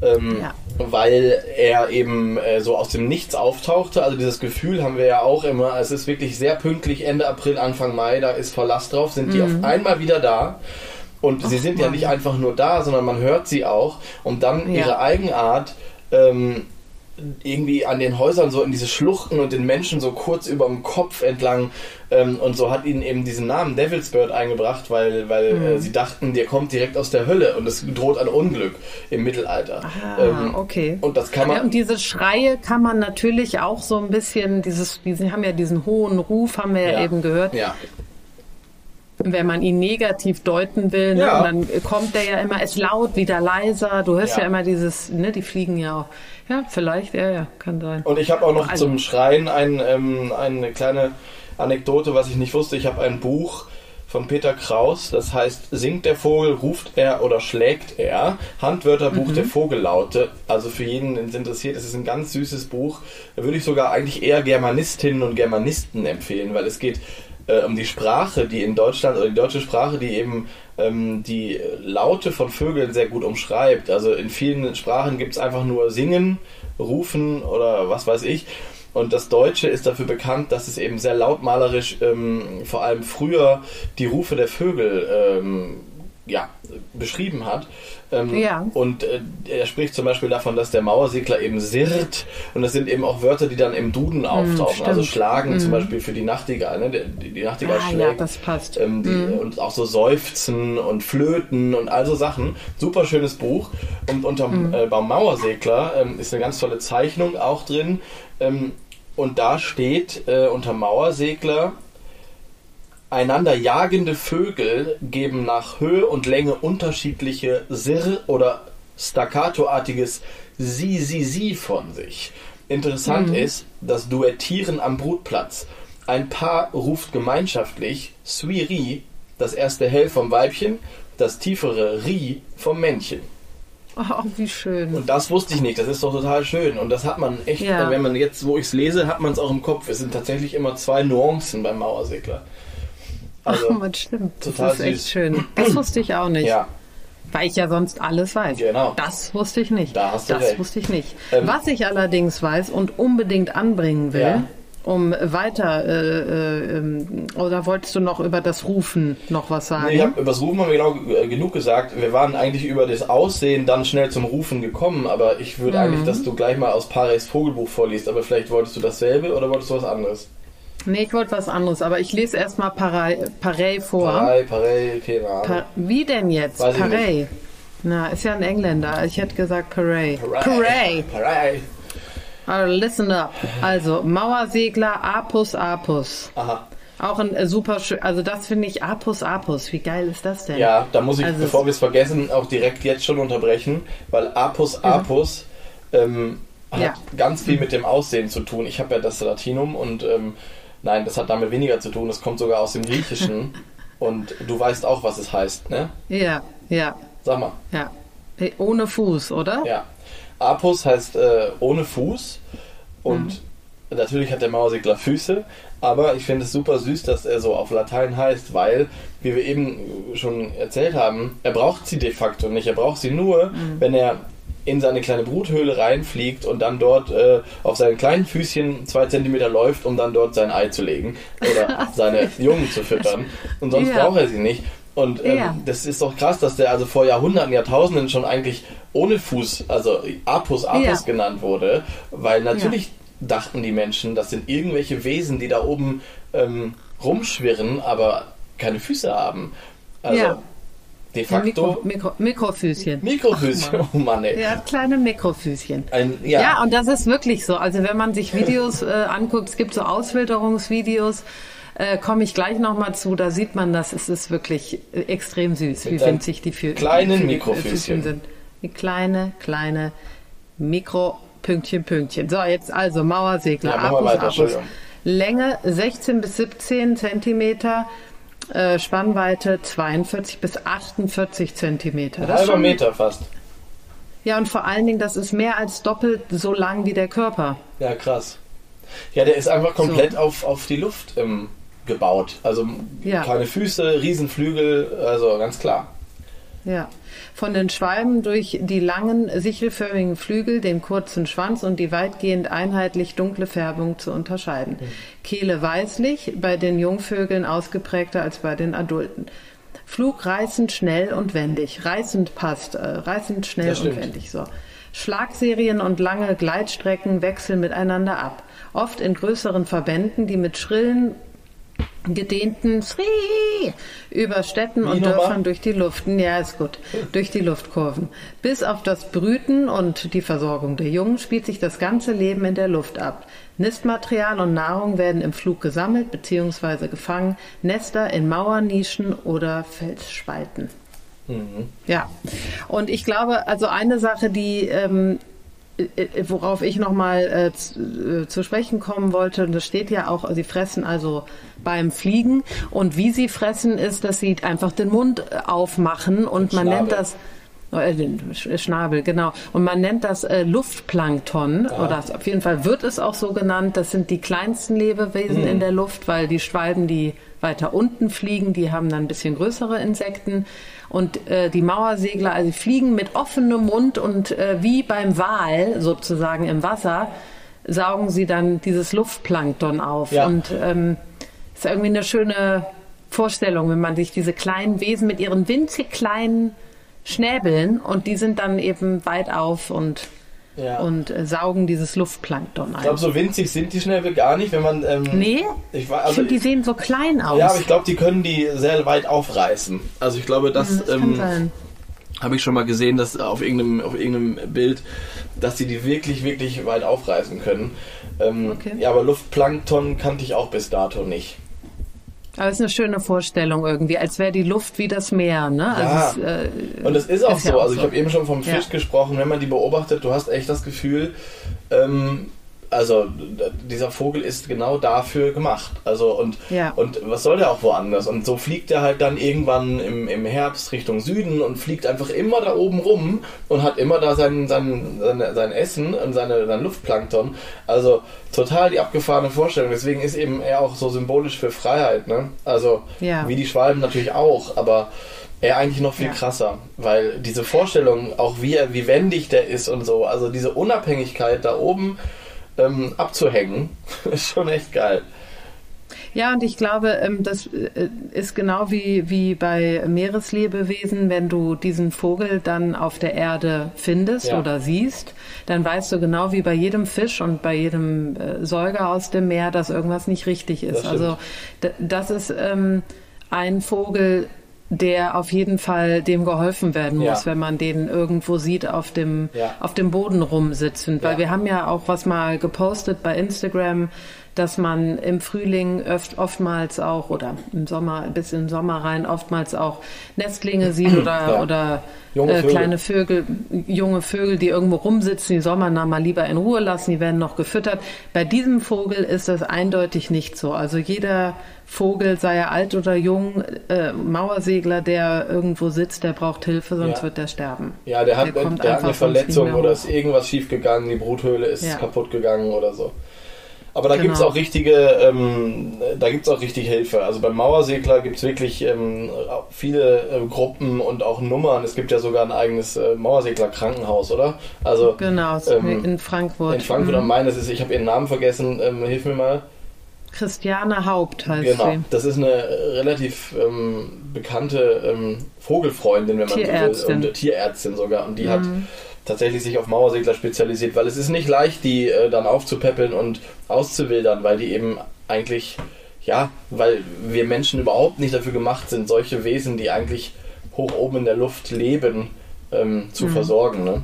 Ähm, Ja. Weil er eben äh, so aus dem Nichts auftauchte. Also dieses Gefühl haben wir ja auch immer. Es ist wirklich sehr pünktlich Ende April, Anfang Mai. Da ist Verlass drauf. Sind die auf einmal wieder da. Und sie sind ja Mann. nicht einfach nur da, sondern man hört sie auch. Und dann Ja. ihre Eigenart ähm, irgendwie an den Häusern so in diese Schluchten und den Menschen so kurz über dem Kopf entlang ähm, und so hat ihnen eben diesen Namen Devil's Bird eingebracht, weil, weil Mhm. äh, sie dachten, der kommt direkt aus der Hölle und es droht ein Unglück im Mittelalter. Ähm, Ah, okay. Und das kann Ja, man. und diese Schreie kann man natürlich auch so ein bisschen, dieses, die haben ja diesen hohen Ruf, haben wir ja, Ja. eben gehört, ja, wenn man ihn negativ deuten will, ne, Ja. dann kommt der ja immer, ist laut, wieder leiser, du hörst ja, Ja. immer dieses, ne, die fliegen ja auch. Ja, vielleicht, ja, ja, kann sein. Und ich habe auch noch Also- zum Schreien ein, ähm, eine kleine Anekdote, was ich nicht wusste. Ich habe ein Buch von Peter Kraus, das heißt Singt der Vogel, ruft er oder schlägt er? Handwörterbuch der Vogellaute. Also für jeden, den es interessiert, es ist ein ganz süßes Buch. Da würde ich sogar eigentlich eher Germanistinnen und Germanisten empfehlen, weil es geht äh, um die Sprache, die in Deutschland, oder die deutsche Sprache, die eben ähm, die Laute von Vögeln sehr gut umschreibt. Also in vielen Sprachen gibt es einfach nur Singen, Rufen oder was weiß ich. Und das Deutsche ist dafür bekannt, dass es eben sehr lautmalerisch, ähm, vor allem früher, die Rufe der Vögel ähm, ja, beschrieben hat. Ähm, Ja. Und äh, er spricht zum Beispiel davon, dass der Mauersegler eben sirrt. Und das sind eben auch Wörter, die dann im Duden auftauchen. stimmt. also schlagen zum Beispiel für die Nachtigall. Ne? Die, die Nachtigall Ah, schlägt. ja, das passt. Ähm, die, Und auch so Seufzen und Flöten und all so Sachen. Super schönes Buch. Und unterm äh, beim Mauersegler ähm, ist eine ganz tolle Zeichnung auch drin. Ähm, und da steht äh, unter Mauersegler, einander jagende Vögel geben nach Höhe und Länge unterschiedliche Sirr- oder staccatoartiges Sie von sich. Interessant ist das Duettieren am Brutplatz. Ein Paar ruft gemeinschaftlich Suiri, das erste Hell vom Weibchen, das tiefere Ri vom Männchen. Oh, wie schön. Und das wusste ich nicht, das ist doch total schön. Und das hat man echt, Ja. wenn man jetzt, wo ich es lese, hat man es auch im Kopf. Es sind tatsächlich immer zwei Nuancen beim Mauersegler. Also, Ach, man stimmt. Das ist echt süß. schön. Das wusste ich auch nicht. ja, Weil ich ja sonst alles weiß. Genau. Das wusste ich nicht. Da hast du das recht. wusste ich nicht. Ähm, Was ich allerdings weiß und unbedingt anbringen will, Ja. um weiter, äh, äh, ähm, oder wolltest du noch über das Rufen noch was sagen? Nee, ich hab, über das Rufen haben wir genau äh, genug gesagt. Wir waren eigentlich über das Aussehen dann schnell zum Rufen gekommen, aber ich würde Mhm. eigentlich, dass du gleich mal aus Pareys Vogelbuch vorliest, aber vielleicht wolltest du dasselbe oder wolltest du was anderes? Nee, ich wollte was anderes, aber ich lese erstmal Parey, Parey vor. Parey, Parey, keine Ahnung. Pa wie denn jetzt? Weiß Parey. Na, ist ja ein Engländer. Ich hätte gesagt Parey. Parey. Parey. Parey. Also, listen up. Also, Mauersegler Apus Apus. Aha. Auch ein äh, super schön, also das finde ich Apus Apus. Wie geil ist das denn? Ja, da muss ich, Also bevor wir es vergessen, auch direkt jetzt schon unterbrechen, weil Apus Apus ähm, hat Mhm. Ja. ganz viel mit dem Aussehen zu tun. Ich habe ja das Latinum und ähm, nein, das hat damit weniger zu tun. Das kommt sogar aus dem Griechischen und du weißt auch, was es heißt, ne? Ja, ja, Sag mal. ja. Ohne Fuß, oder? Ja. Apus heißt äh, ohne Fuß und Mhm. natürlich hat der Mauersegler Füße, aber ich finde es super süß, dass er so auf Latein heißt, weil, wie wir eben schon erzählt haben, er braucht sie de facto nicht. Er braucht sie nur, Mhm. wenn er in seine kleine Bruthöhle reinfliegt und dann dort äh, auf seinen kleinen Füßchen zwei Zentimeter läuft, um dann dort sein Ei zu legen oder seine Jungen zu füttern. Und sonst Ja. braucht er sie nicht. Und ähm, Ja. das ist doch krass, dass der also vor Jahrhunderten, Jahrtausenden schon eigentlich ohne Fuß, also Apus Apus Ja. genannt wurde, weil natürlich dachten die Menschen, das sind irgendwelche Wesen, die da oben ähm, rumschwirren, aber keine Füße haben. Also Ja. De Ja, Mikro, facto Mikro, Mikrofüßchen. Mikrofüße. Oh Mann, ey. Ja, kleine Mikrofüßchen. Ein, Ja. ja, und das ist wirklich so. Also wenn man sich Videos äh, anguckt, es gibt so Auswilderungsvideos, äh, komme ich gleich nochmal zu, da sieht man das, es ist wirklich äh, extrem süß, wie Mit einem winzig die Fü kleinen Fü- Mikrofüßchen. Füßchen sind. Die kleine, kleine Mikro Pünktchen, Pünktchen. So, jetzt also Mauersegler, Ja, Apus. Entschuldigung. Länge 16 bis 17 Zentimeter, äh, Spannweite 42 bis 48 Zentimeter. ein Das ist halber schon- Meter fast. ja, und vor allen Dingen, das ist mehr als doppelt so lang wie der Körper. Ja, krass. Ja, der ist einfach komplett auf, auf die Luft ähm, gebaut. Also Ja. kleine Füße, Riesenflügel, also ganz klar. Ja. Von den Schwalben durch die langen, sichelförmigen Flügel, den kurzen Schwanz und die weitgehend einheitlich dunkle Färbung zu unterscheiden. Kehle weißlich, bei den Jungvögeln ausgeprägter als bei den Adulten. Flug reißend schnell und wendig. Reißend passt, äh, reißend schnell und wendig. So. Schlagserien und lange Gleitstrecken wechseln miteinander ab. Oft in größeren Verbänden, die mit schrillen, gedehnten Sri über Städten und? Dörfern durch die Luft, ja ist gut, durch die Luftkurven. Bis auf das Brüten und die Versorgung der Jungen spielt sich das ganze Leben in der Luft ab. Nistmaterial und Nahrung werden im Flug gesammelt bzw. gefangen, Nester in Mauernischen oder Felsspalten. Ja, und ich glaube, also eine Sache, die ähm, äh, äh, worauf ich nochmal äh, zu, äh, zu sprechen kommen wollte, und das steht ja auch, sie fressen also beim Fliegen und wie sie fressen ist, dass sie einfach den Mund äh, aufmachen und man nennt das äh, den Sch- Schnabel, genau. Und man nennt das äh, Luftplankton, oder auf jeden Fall wird es auch so genannt. Das sind die kleinsten Lebewesen in der Luft, weil die Schwalben, die weiter unten fliegen, die haben dann ein bisschen größere Insekten. Und äh, die Mauersegler, also fliegen mit offenem Mund und äh, wie beim Wal sozusagen im Wasser, saugen sie dann dieses Luftplankton auf. Ja. Und ähm, ist irgendwie eine schöne Vorstellung, wenn man sich diese kleinen Wesen mit ihren winzig kleinen Schnäbeln und die sind dann eben weit auf und, Ja. und äh, saugen dieses Luftplankton ich ein. glaube, so winzig sind die Schnäbel gar nicht, wenn man. Ähm, nee, Ich, war, ich also, finde, die sehen so klein aus. ja, aber ich glaube, die können die sehr weit aufreißen. Also ich glaube, das, das kann ähm, habe ich schon mal gesehen, dass auf irgendeinem, auf irgendeinem Bild, dass die die wirklich, wirklich weit aufreißen können. Ähm, Okay. Ja, aber Luftplankton kannte ich auch bis dato nicht. Aber es ist eine schöne Vorstellung irgendwie, als wäre die Luft wie das Meer, ne? Ja. es äh, Und es ist auch Ist ja so. auch Also ich so. habe eben schon vom Ja. Fisch gesprochen. Wenn man die beobachtet, du hast echt das Gefühl, ähm, also dieser Vogel ist genau dafür gemacht. Also und Ja. und was soll der auch woanders? Und so fliegt er halt dann irgendwann im, im Herbst Richtung Süden und fliegt einfach immer da oben rum und hat immer da sein, sein, sein, sein Essen und seine, sein Luftplankton. Also total die abgefahrene Vorstellung. Deswegen ist eben er auch so symbolisch für Freiheit. Ne? Also Ja. wie die Schwalben natürlich auch, aber er eigentlich noch viel Ja. krasser, weil diese Vorstellung, auch wie er, wie wendig der ist und so, also diese Unabhängigkeit da oben ähm, abzuhängen, ist schon echt geil. Ja, und ich glaube, ähm, das äh, ist genau wie, wie bei Meereslebewesen, wenn du diesen Vogel dann auf der Erde findest Ja. oder siehst, dann weißt du genau wie bei jedem Fisch und bei jedem äh, Säuger aus dem Meer, dass irgendwas nicht richtig ist. Das also das ist ähm, ein Vogel, der auf jeden Fall dem geholfen werden Ja. muss, wenn man den irgendwo sieht auf dem, Ja. auf dem Boden rumsitzen. Weil Ja. wir haben ja auch was mal gepostet bei Instagram, dass man im Frühling öft, oftmals auch oder im Sommer bis in den Sommer rein oftmals auch Nestlinge sieht oder, Ja. oder äh, kleine Vögel, junge Vögel, die irgendwo rumsitzen, die soll man da mal lieber in Ruhe lassen, die werden noch gefüttert. Bei diesem Vogel ist das eindeutig nicht so. Also jeder Vogel, sei er alt oder jung, äh, Mauersegler, der irgendwo sitzt, der braucht Hilfe, sonst Ja. wird der sterben. Ja, der hat, Der der hat eine Verletzung oder ist irgendwas schief gegangen, die Bruthöhle ist Ja. kaputt gegangen oder so. Aber da Genau. gibt es auch richtige, ähm, da gibt auch richtig Hilfe. Also beim Mauersegler gibt es wirklich ähm, viele äh, Gruppen und auch Nummern. Es gibt ja sogar ein eigenes äh, Mauersegler-Krankenhaus, oder? Also Genau, Ähm, in Frankfurt. in Frankfurt am Mhm. Main, das ist, ich habe ihren Namen vergessen, ähm, hilf mir mal. Christiane Haupt heißt Genau, sie. das ist eine äh, relativ ähm, bekannte ähm, Vogelfreundin, wenn man so will, und äh, Tierärztin sogar. Und die Mhm. hat tatsächlich sich auf Mauersegler spezialisiert, weil es ist nicht leicht, die äh, dann aufzupäppeln und auszuwildern, weil die eben eigentlich, ja, weil wir Menschen überhaupt nicht dafür gemacht sind, solche Wesen, die eigentlich hoch oben in der Luft leben, ähm, zu Mhm. versorgen. Ne?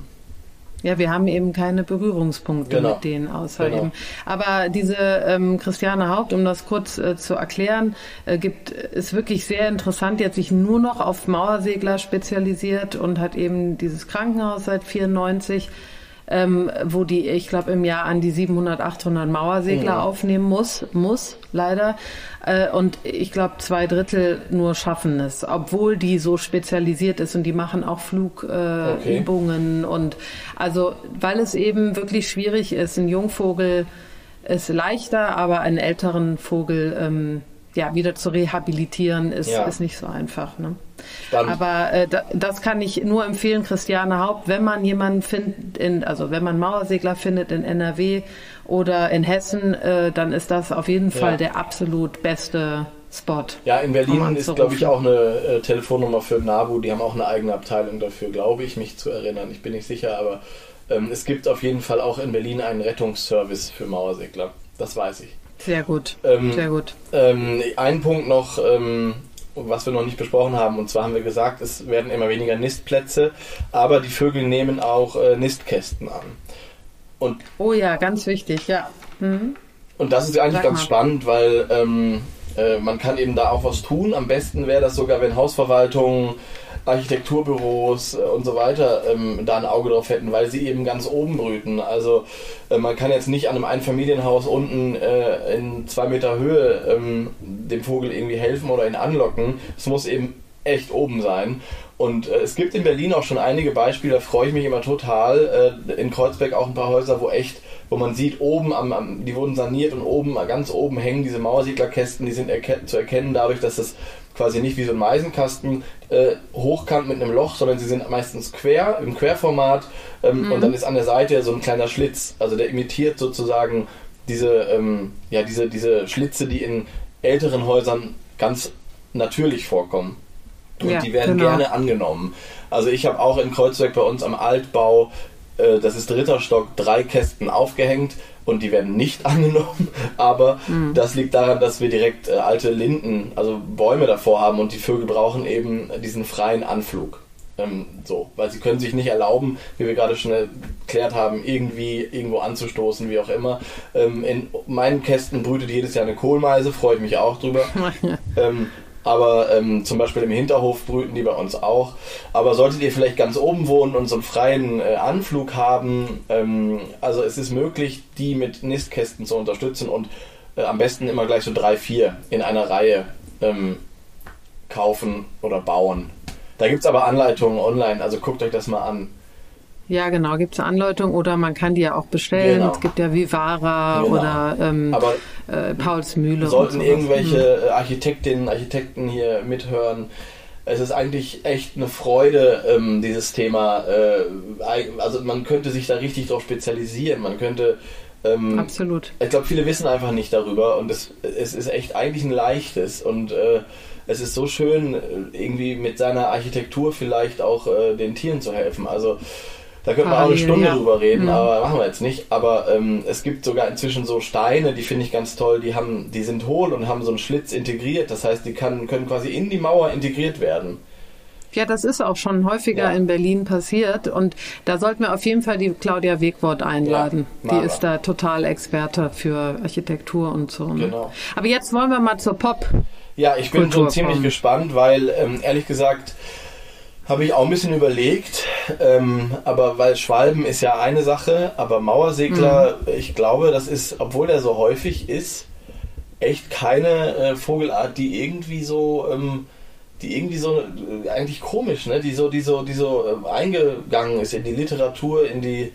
Ja, wir haben eben keine Berührungspunkte Genau. mit denen außer Genau. eben. Aber diese ähm, Christiane Haupt, um das kurz äh, zu erklären, äh, gibt ist wirklich sehr interessant. Die hat sich nur noch auf Mauersegler spezialisiert und hat eben dieses Krankenhaus seit 94, ähm, wo die, ich glaube, im Jahr an die 700, 800 Mauersegler Mhm. aufnehmen muss, muss leider. Äh, und ich glaube, zwei Drittel nur schaffen es, obwohl die so spezialisiert ist und die machen auch Flugübungen äh, Okay. Und also, weil es eben wirklich schwierig ist, ein Jungvogel ist leichter, aber einen älteren Vogel ähm, ja wieder zu rehabilitieren ist, Ja. ist nicht so einfach. Ne? Spannend. Aber äh, da, das kann ich nur empfehlen, Christiane Haupt, wenn man jemanden findet, in, also wenn man Mauersegler findet in NRW oder in Hessen, äh, dann ist das auf jeden Ja. Fall der absolut beste Spot. Ja, in Berlin ist, glaube ich, auch eine äh, Telefonnummer für NABU. Die haben auch eine eigene Abteilung dafür, glaube ich, mich zu erinnern. Ich bin nicht sicher, aber ähm, es gibt auf jeden Fall auch in Berlin einen Rettungsservice für Mauersegler. Das weiß ich. Sehr gut, Ähm, sehr gut. Ähm, ein Punkt noch, ähm, was wir noch nicht besprochen haben, und zwar haben wir gesagt, es werden immer weniger Nistplätze, aber die Vögel nehmen auch äh, Nistkästen an. Und Oh ja, ganz wichtig, ja. Mhm. Und das ist ja eigentlich Sag ganz mal. spannend, weil ähm, äh, man kann eben da auch was tun. Am besten wäre das sogar, wenn Hausverwaltungen, Architekturbüros äh, und so weiter ähm, da ein Auge drauf hätten, weil sie eben ganz oben brüten. Also äh, man kann jetzt nicht an einem Einfamilienhaus unten äh, in zwei Meter Höhe ähm, dem Vogel irgendwie helfen oder ihn anlocken. Es muss eben echt oben sein. Und äh, es gibt in Berlin auch schon einige Beispiele, da freue ich mich immer total. Äh, in Kreuzberg auch ein paar Häuser, wo echt, wo man sieht, oben am, am die wurden saniert und oben, ganz oben hängen diese Mauersiedlerkästen, die sind erke zu erkennen dadurch, dass das quasi nicht wie so ein Meisenkasten äh, hochkant mit einem Loch, sondern sie sind meistens quer, im Querformat ähm, und dann ist an der Seite so ein kleiner Schlitz. Also der imitiert sozusagen diese, ähm, ja, diese, diese Schlitze, die in älteren Häusern ganz natürlich vorkommen. Und Ja, die werden genau. gerne angenommen. Also ich habe auch in Kreuzberg bei uns am Altbau, äh, das ist dritter Stock, drei Kästen aufgehängt und die werden nicht angenommen. Aber Mhm. das liegt daran, dass wir direkt äh, alte Linden, also Bäume davor haben und die Vögel brauchen eben diesen freien Anflug. Ähm, so, weil sie können sich nicht erlauben, wie wir gerade schon erklärt haben, irgendwie irgendwo anzustoßen, wie auch immer. Ähm, in meinen Kästen brütet jedes Jahr eine Kohlmeise, freue ich mich auch drüber. Ähm, aber ähm, zum Beispiel im Hinterhof brüten die bei uns auch. Aber solltet ihr vielleicht ganz oben wohnen und so einen freien äh, Anflug haben, ähm, also es ist möglich, die mit Nistkästen zu unterstützen und äh, am besten immer gleich so drei, vier in einer Reihe ähm, kaufen oder bauen. Da gibt es aber Anleitungen online, also guckt euch das mal an. Ja, genau, gibt es eine Anleitung oder man kann die ja auch bestellen. Genau. Es gibt ja Vivara Genau. oder ähm, Aber äh, Pauls Mühle. Sollten irgendwelche äh, Architektinnen, Architekten hier mithören, es ist eigentlich echt eine Freude, ähm, dieses Thema. Äh, also man könnte sich da richtig drauf spezialisieren. Man könnte. Ähm, Absolut. ich glaube, viele wissen einfach nicht darüber und es, es ist echt eigentlich ein leichtes und äh, es ist so schön, äh, irgendwie mit seiner Architektur vielleicht auch äh, den Tieren zu helfen. Also da könnte man auch eine Stunde ja. drüber reden, Mhm. aber machen wir jetzt nicht. Aber ähm, es gibt sogar inzwischen so Steine, die finde ich ganz toll, die haben, die sind hohl und haben so einen Schlitz integriert. Das heißt, die kann, können quasi in die Mauer integriert werden. Ja, das ist auch schon häufiger Ja. in Berlin passiert und da sollten wir auf jeden Fall die Claudia Wegwort einladen. Ja, die ist da total Experte für Architektur und so. Ne? Genau. Aber jetzt wollen wir mal zur Pop. Ja, ich bin Kultur schon ziemlich kommen. gespannt, weil ähm, ehrlich gesagt habe ich auch ein bisschen überlegt, ähm, aber weil Schwalben ist ja eine Sache, aber Mauersegler, Mhm. ich glaube, das ist, obwohl der so häufig ist, echt keine äh, Vogelart, die irgendwie so, ähm, die irgendwie so äh, eigentlich komisch, ne, die so, die so, die so äh, eingegangen ist in die Literatur, in die,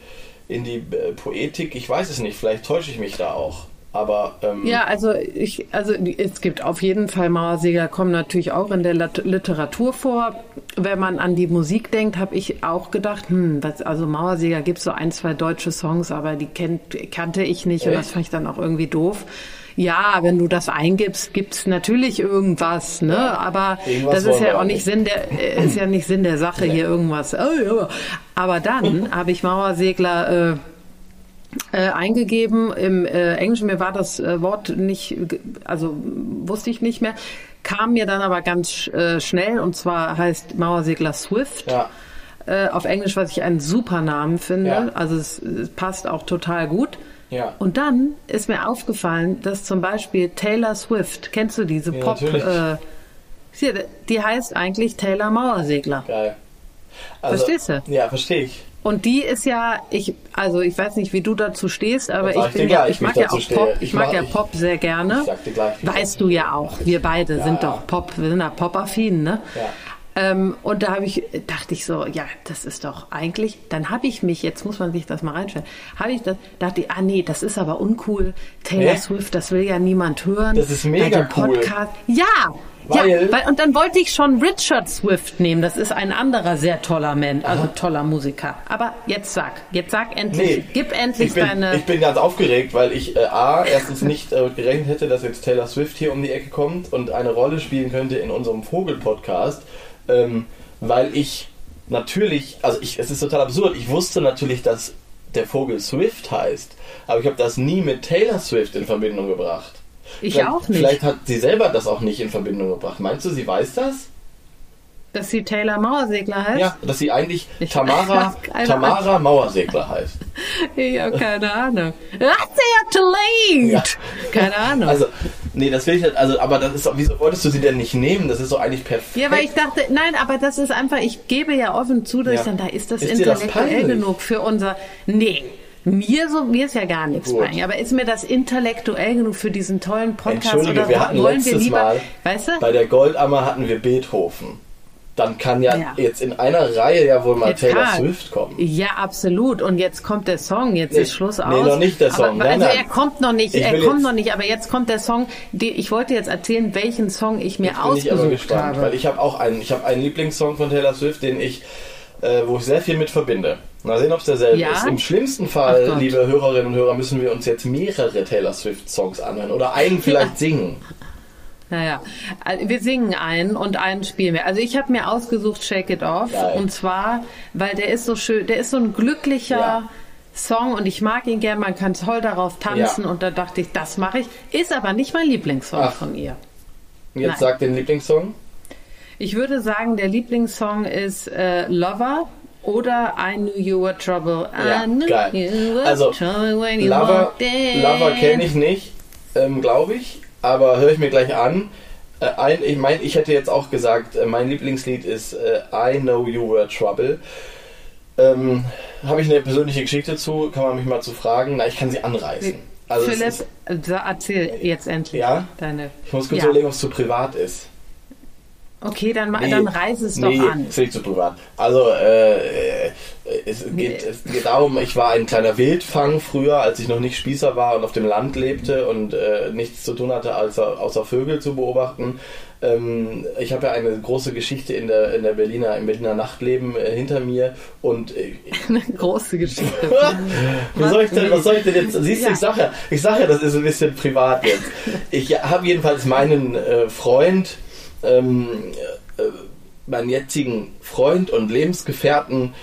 in die äh, Poetik. Ich weiß es nicht, vielleicht täusche ich mich da auch. Aber ähm, Ja, also ich, also es gibt auf jeden Fall Mauersegler kommen natürlich auch in der Literatur vor. Wenn man an die Musik denkt, habe ich auch gedacht, hm, das, also Mauersegler gibt so ein, zwei deutsche Songs, aber die kennt, kannte ich nicht und Echt? das fand ich dann auch irgendwie doof. Ja, wenn du das eingibst, gibt's natürlich irgendwas, ne? Aber Irgendwas das ist ja auch nicht. Sinn der, äh, ist ja nicht Sinn der Sache hier irgendwas. Oh, ja. Aber dann habe ich Mauersegler äh, äh, eingegeben im äh, Englischen. Mir war das äh, Wort nicht, also wusste ich nicht mehr. Kam mir dann aber ganz sch- äh, schnell und zwar heißt Mauersegler Swift. ja, Äh, auf Englisch, was ich einen super Namen finde. Ja. Also es, es passt auch total gut. ja. Und dann ist mir aufgefallen, dass zum Beispiel Taylor Swift, kennst du diese Ja, Pop, äh, die heißt eigentlich Taylor Mauersegler. Geil. Also, Verstehst du? Ja, verstehe ich. Und die ist ja, ich, also ich weiß nicht, wie du dazu stehst, aber ich bin ja, ich mag ja auch. Pop, Ich mag ja Pop sehr gerne. gleich, Weißt du ja auch, wir beide sind doch Pop, wir sind ja Pop-affin, ne? Ja. Ähm, und da habe ich, dachte ich so, ja, das ist doch eigentlich, dann habe ich mich, jetzt muss man sich das mal reinstellen, habe ich das, dachte ich, ah nee, das ist aber uncool. Taylor Hä? Swift, das will ja niemand hören. Das ist Bei mega dem cool. Podcast. Ja, Weil- ja, weil, und dann wollte ich schon Richard Swift nehmen. Das ist ein anderer sehr toller Mensch, also toller Musiker. Aber jetzt sag, jetzt sag endlich, Nee, gib endlich ich bin, deine. ich bin ganz aufgeregt, weil ich äh, A, erstens nicht äh, gerechnet hätte, dass jetzt Taylor Swift hier um die Ecke kommt und eine Rolle spielen könnte in unserem Vogel-Podcast, ähm, weil ich natürlich, also ich, es ist total absurd, ich wusste natürlich, dass der Vogel Swift heißt, aber ich habe das nie mit Taylor Swift in Verbindung gebracht. Ich vielleicht, auch nicht. Vielleicht hat sie selber das auch nicht in Verbindung gebracht. Meinst du, sie weiß das? dass sie Taylor Mauersegler heißt? Ja, dass sie eigentlich Ich- Tamara, Tamara Mauersegler heißt. Ich habe keine Ahnung. That's too late. Ja. Keine Ahnung. Also, nee, das will ich nicht. Also, aber das ist doch, wieso wolltest du sie denn nicht nehmen? Das ist doch eigentlich perfekt. ja, weil ich dachte, nein, aber das ist einfach, ich gebe ja offen zu, dass Ja. ich dann, da ist das Ist das intellektuell peinlich? genug für unser, nee. Mir so, mir ist ja gar nichts Gut. aber ist mir das intellektuell genug für diesen tollen Podcast Entschuldige, oder wir hatten wollen wir letztes lieber, Mal weißt du? bei der Goldammer hatten wir Beethoven. Dann kann ja, Ja. jetzt in einer Reihe ja wohl mal Jetzt Taylor kann. Swift kommen. Ja, absolut. Und jetzt kommt der Song. Jetzt Nee, ist Schluss nee, aus. noch nicht der Song. Aber, Nein, also nein. er kommt noch nicht. Ich Er kommt noch nicht. Aber jetzt kommt der Song. Den, ich wollte jetzt erzählen, welchen Song ich mir Jetzt bin ich aber ausgesucht gespannt, habe. weil ich habe auch einen, ich habe einen Lieblingssong von Taylor Swift, den ich, äh, wo ich sehr viel mit verbinde. Mal sehen, ob es derselbe Ja? ist. Im schlimmsten Fall, Gott. liebe Hörerinnen und Hörer, müssen wir uns jetzt mehrere Taylor Swift Songs anhören oder einen vielleicht singen. Naja, also wir singen einen und einen spielen wir. Also ich habe mir ausgesucht Shake It Off Geil. und zwar, weil der ist so schön, der ist so ein glücklicher Ja. Song und ich mag ihn gern, man kann toll darauf tanzen Ja. und da dachte ich, das mache ich. Ist aber nicht mein Lieblingssong Ach. von ihr. Jetzt Nein. sag den Lieblingssong. Ich würde sagen, der Lieblingssong ist äh, Lover oder I Knew You Were Trouble. Ja, geil. you were Also, trouble when you Lover. Lover kenne ich nicht, ähm, glaube ich, aber höre ich mir gleich an. Äh, ein, ich meine, ich hätte jetzt auch gesagt, äh, mein Lieblingslied ist äh, I Know You Were Trouble. Ähm, Habe ich eine persönliche Geschichte zu, kann man mich mal zu fragen. Na, ich kann sie anreißen. Also Philipp, ist, erzähl jetzt endlich Ja? deine. ich muss kurz Ja. überlegen, ob es zu privat ist. Okay, dann, Nee, dann reiß es nee, doch an. ist nicht zu privat. Also, äh, äh, es, geht, es geht darum, ich war ein kleiner Wildfang früher, als ich noch nicht Spießer war und auf dem Land lebte und äh, nichts zu tun hatte, als, außer Vögel zu beobachten. Ähm, ich habe ja eine große Geschichte in der, in der Berliner, im Berliner Nachtleben äh, hinter mir und äh, Eine große Geschichte. was soll ich denn, was soll ich denn jetzt? Siehst du, Ja. ich sage ja, ich sag ja, das ist ein bisschen privat jetzt. Ich habe jedenfalls meinen äh, Freund, ähm, äh, meinen jetzigen Freund und Lebensgefährten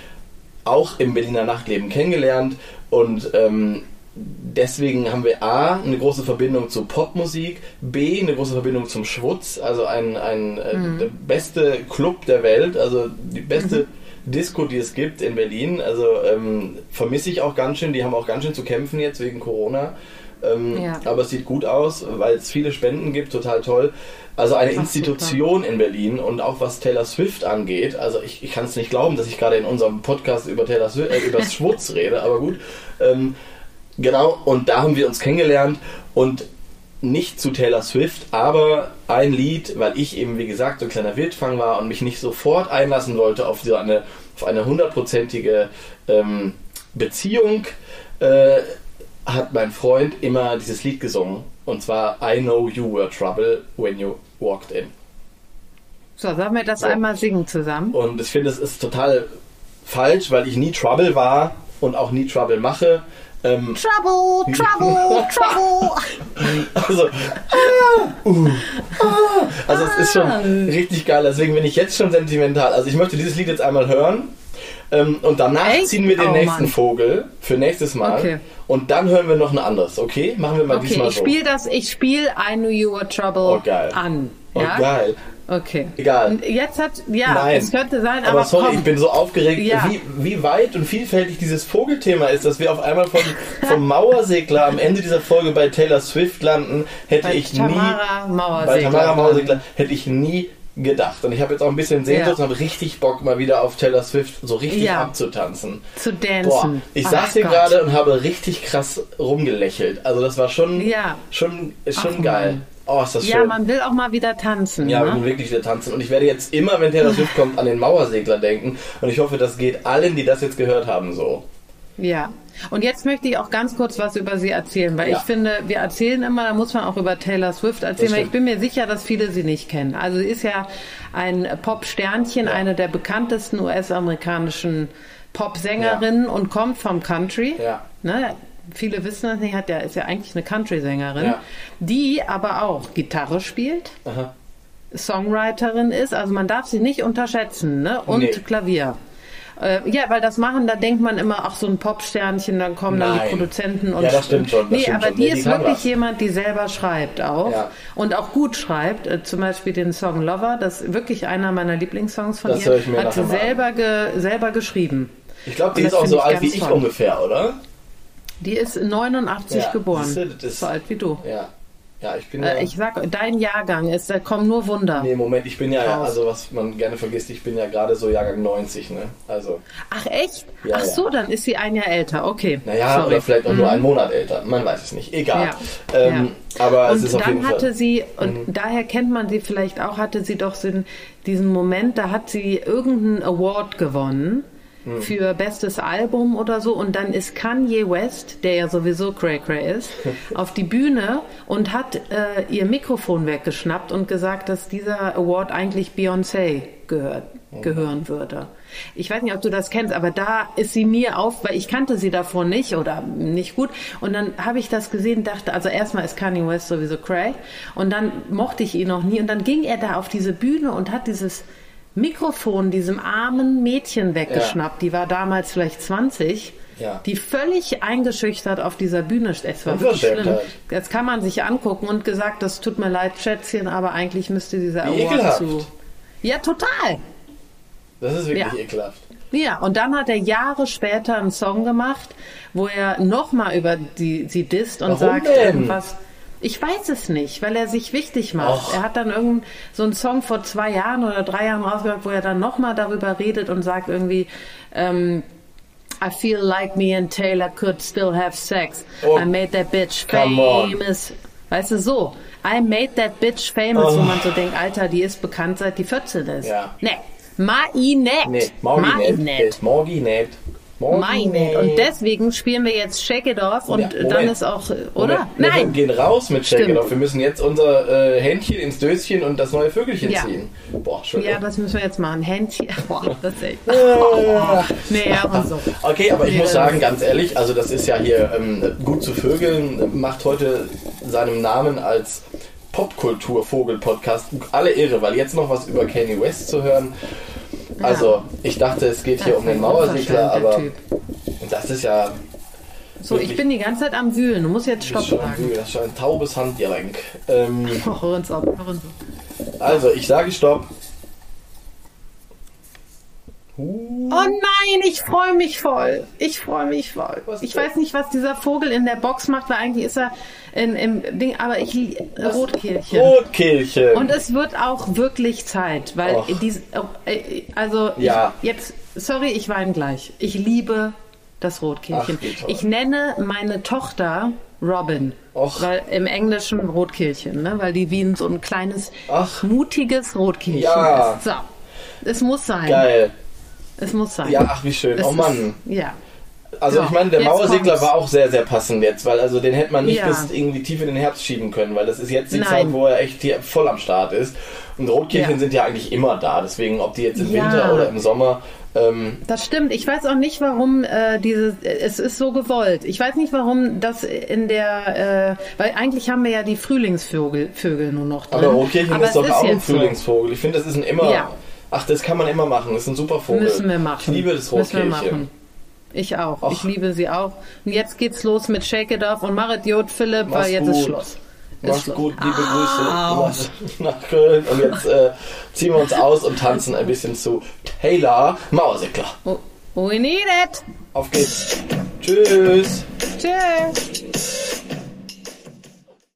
auch im Berliner Nachtleben kennengelernt und ähm, deswegen haben wir A, eine große Verbindung zu Popmusik, B, eine große Verbindung zum Schwutz, also ein, ein äh, Mhm. der beste Club der Welt, also die beste Disco, die es gibt in Berlin. Also ähm, vermisse ich auch ganz schön, die haben auch ganz schön zu kämpfen jetzt wegen Corona. Ähm, Ja. Aber es sieht gut aus, weil es viele Spenden gibt, total toll. Also eine Ach, Institution in Berlin und auch was Taylor Swift angeht. Also ich, ich kann es nicht glauben, dass ich gerade in unserem Podcast über Taylor Swift, äh, über Schwutz rede, aber gut. Ähm, Genau, und da haben wir uns kennengelernt und nicht zu Taylor Swift, aber ein Lied, weil ich eben, wie gesagt, so ein kleiner Wildfang war und mich nicht sofort einlassen wollte auf so eine, auf eine hundertprozentige ähm, Beziehung, äh, hat mein Freund immer dieses Lied gesungen. Und zwar I Know You Were Trouble When You Walked In. So, sollen wir das So. einmal singen zusammen? Und ich finde, es ist total falsch, weil ich nie Trouble war und auch nie Trouble mache. Ähm, Trouble, Trouble, Trouble. also, ah, uh, ah, also es ist schon richtig geil. Deswegen bin ich jetzt schon sentimental. Also ich möchte dieses Lied jetzt einmal hören. Ähm, und danach Echt? ziehen wir den Oh, nächsten Mann. Vogel für nächstes Mal. Okay. Und dann hören wir noch ein anderes, okay? Machen wir mal Okay, diesmal ich so. spiele das, ich spiele I Knew You Were Trouble Oh, an. Oh, Ja? geil. Okay. Egal. Und jetzt hat, ja, Nein. es könnte sein, Aber, aber, sorry, komm. ich bin so aufgeregt, Ja. wie, wie weit und vielfältig dieses Vogelthema ist, dass wir auf einmal vom, vom Mauersegler am Ende dieser Folge bei Taylor Swift landen, hätte bei ich Tamara nie Mauersegler. bei Tamara Mauersegler hätte ich nie gedacht. Und ich habe jetzt auch ein bisschen Sehnsucht Ja. und habe richtig Bock, mal wieder auf Taylor Swift so richtig Ja. abzutanzen. Zu Boah, dancen. ich Ach saß hier gerade und habe richtig krass rumgelächelt. Also das war schon, Ja. schon, schon Ach, geil. Mann. Oh, ist das Ja, schön. man will auch mal wieder tanzen. Ja, ne? müssen wirklich wieder tanzen. Und ich werde jetzt immer, wenn Taylor Swift kommt, an den Mauersegler denken. Und ich hoffe, das geht allen, die das jetzt gehört haben, so. Ja. Und jetzt möchte ich auch ganz kurz was über sie erzählen, weil Ja. ich finde, wir erzählen immer, da muss man auch über Taylor Swift erzählen, weil ich bin mir sicher, dass viele sie nicht kennen. Also sie ist ja ein Pop-Sternchen, Ja. eine der bekanntesten US-amerikanischen Pop-Sängerinnen und kommt vom Country. Ja. Ne? Viele wissen das nicht, hat ja, ist ja eigentlich eine Country-Sängerin, Ja. die aber auch Gitarre spielt, Aha. Songwriterin ist, also man darf sie nicht unterschätzen, ne? Und Nee. Klavier. Äh, ja, weil das machen, da denkt man immer, ach so ein Popsternchen, dann kommen dann Nein. die Produzenten und Ja, das stimmt schon, das nee, stimmt aber schon. die Nee, die ist kann wirklich was. jemand, die selber schreibt auch Ja. und auch gut schreibt. Äh, zum Beispiel den Song Lover, das ist wirklich einer meiner Lieblingssongs von Das ihr. hat sie selber ge, selber geschrieben. Ich glaube, die Und ist auch so alt wie ich toll. ungefähr, oder? Die ist 89 Ja, geboren, ist- so alt wie du. Ja. Ja, ich bin Äh, ja. ich sag, dein Jahrgang ist, da kommen nur Wunder. Nee, Moment, ich bin ja, Raus. also was man gerne vergisst, ich bin ja gerade so Jahrgang 90, ne? Also, Ach echt? Ja, Ach ja. so, dann ist sie ein Jahr älter. Okay. naja, Sorry. oder vielleicht auch nur einen Monat älter, man weiß es nicht, egal. Ja. Ähm, Aber es und ist auf jeden dann hatte Fall. Mhm. sie, und daher kennt man sie vielleicht auch, hatte sie doch diesen Moment, da hat sie irgendeinen Award gewonnen Mhm. für bestes Album oder so und dann ist Kanye West, der ja sowieso Cray Cray ist, auf die Bühne und hat äh, ihr Mikrofon weggeschnappt und gesagt, dass dieser Award eigentlich Beyoncé gehört, Mhm. gehören würde. Ich weiß nicht, ob du das kennst, aber da ist sie mir auf, weil ich kannte sie davor nicht oder nicht gut. Und dann habe ich das gesehen, dachte, also erstmal ist Kanye West sowieso cray. Und dann mochte ich ihn noch nie. Und dann ging er da auf diese Bühne und hat dieses Mikrofon diesem armen Mädchen weggeschnappt. Die war damals vielleicht 20. Ja. Die völlig eingeschüchtert auf dieser Bühne steht. Es war wirklich schlimm. Jetzt kann man sich angucken und gesagt, das tut mir leid, Schätzchen, aber eigentlich müsste dieser Wie Award ekelhaft. zu. Ja, total. Das ist wirklich Ja. ekelhaft. Ja, und dann hat er Jahre später einen Song gemacht, wo er nochmal über die, sie disst und Warum sagt denn? irgendwas. Ich weiß es nicht, weil er sich wichtig macht. Och. Er hat dann irgend so einen Song vor zwei Jahren oder drei Jahren rausgebracht, wo er dann nochmal darüber redet und sagt irgendwie, ähm, I feel like me and Taylor could still have sex. Oh. I made that bitch famous. Weißt du, so. I made that bitch famous, Oh. wo man so denkt, Alter, die ist bekannt, seit die 14 ist. Ja. Nee. Mai net. Nee, Morgi net. Das Morgi nicht. Meine. Und deswegen spielen wir jetzt Shake It Off und Ja, dann ist auch, oder? Moment, Wir Nein. gehen raus mit Shake It Stimmt. Off. Wir müssen jetzt unser äh, Händchen ins Döschen und das neue Vögelchen Ja. ziehen. Boah, schön. Ja, das müssen wir jetzt machen. Händchen. Boah, das ist echt. Äh. Nee, aber so. Okay, aber ich Nee, muss sagen, ganz ehrlich, also das ist ja hier ähm, gut zu Vögeln, macht heute seinem Namen als Popkultur-Vogel-Podcast alle Ehre, weil jetzt noch was über Kanye West zu hören. Also, ich dachte, es geht hier um den der aber Typ. das ist ja So, ich bin die ganze Zeit am Wühlen. Du musst jetzt das Stopp ist schon, sagen. das ist schon ein taubes Handgelenk. Ähm, Oh, hör uns auf. Hör uns auf. also, ich sage Stopp. Oh nein, ich freue mich voll. Ich freue mich voll. Ich weiß nicht, was dieser Vogel in der Box macht, weil eigentlich ist er in, im Ding, aber ich Rotkehlchen. Rotkehlchen. Und es wird auch wirklich Zeit, weil Och. dies, äh, also Ja. ich, jetzt, sorry, ich weine gleich. Ich liebe das Rotkehlchen. Ach. Ich nenne meine Tochter Robin, Och. weil im Englischen Rotkehlchen, ne? weil die wie ein- so ein kleines, Ach. mutiges Rotkehlchen Ja. ist. So, es muss sein. Geil. Es muss sein. Ja, ach, wie schön. Es Oh Mann. Ist, ja. Also Ja, ich meine, der jetzt Mauersegler kommt's. war auch sehr, sehr passend jetzt, weil also den hätte man nicht Ja. bis irgendwie tief in den Herbst schieben können, weil das ist jetzt die Nein. Zeit, wo er echt hier voll am Start ist. Und Rotkehlchen Ja. sind ja eigentlich immer da, deswegen ob die jetzt im. Winter oder im Sommer, ähm, Das stimmt. Ich weiß auch nicht, warum äh, dieses. Es ist so gewollt. Ich weiß nicht, warum das in der. Äh, weil eigentlich haben wir ja die Frühlingsvögel Vögel nur noch drin. aber Rotkehlchen ist doch auch ein so. Frühlingsvogel. Ich finde, das ist ein immer. Ach, das kann man immer machen, das ist ein super Vogel. Müssen wir machen. Ich liebe das Müssen wir Rotkehlchen. machen. Ich auch. Och. Ich liebe sie auch. Und jetzt geht's los mit Shake It Off und Marit Jod Philipp, Mach's weil jetzt gut. ist Schluss. Ist Mach's Schluss. gut, liebe Grüße Aus. nach, Köln. Und jetzt äh, ziehen wir uns aus und tanzen ein bisschen zu Taylor Mauersäckler. Oh, we need it. Auf geht's. Tschüss. Tschüss.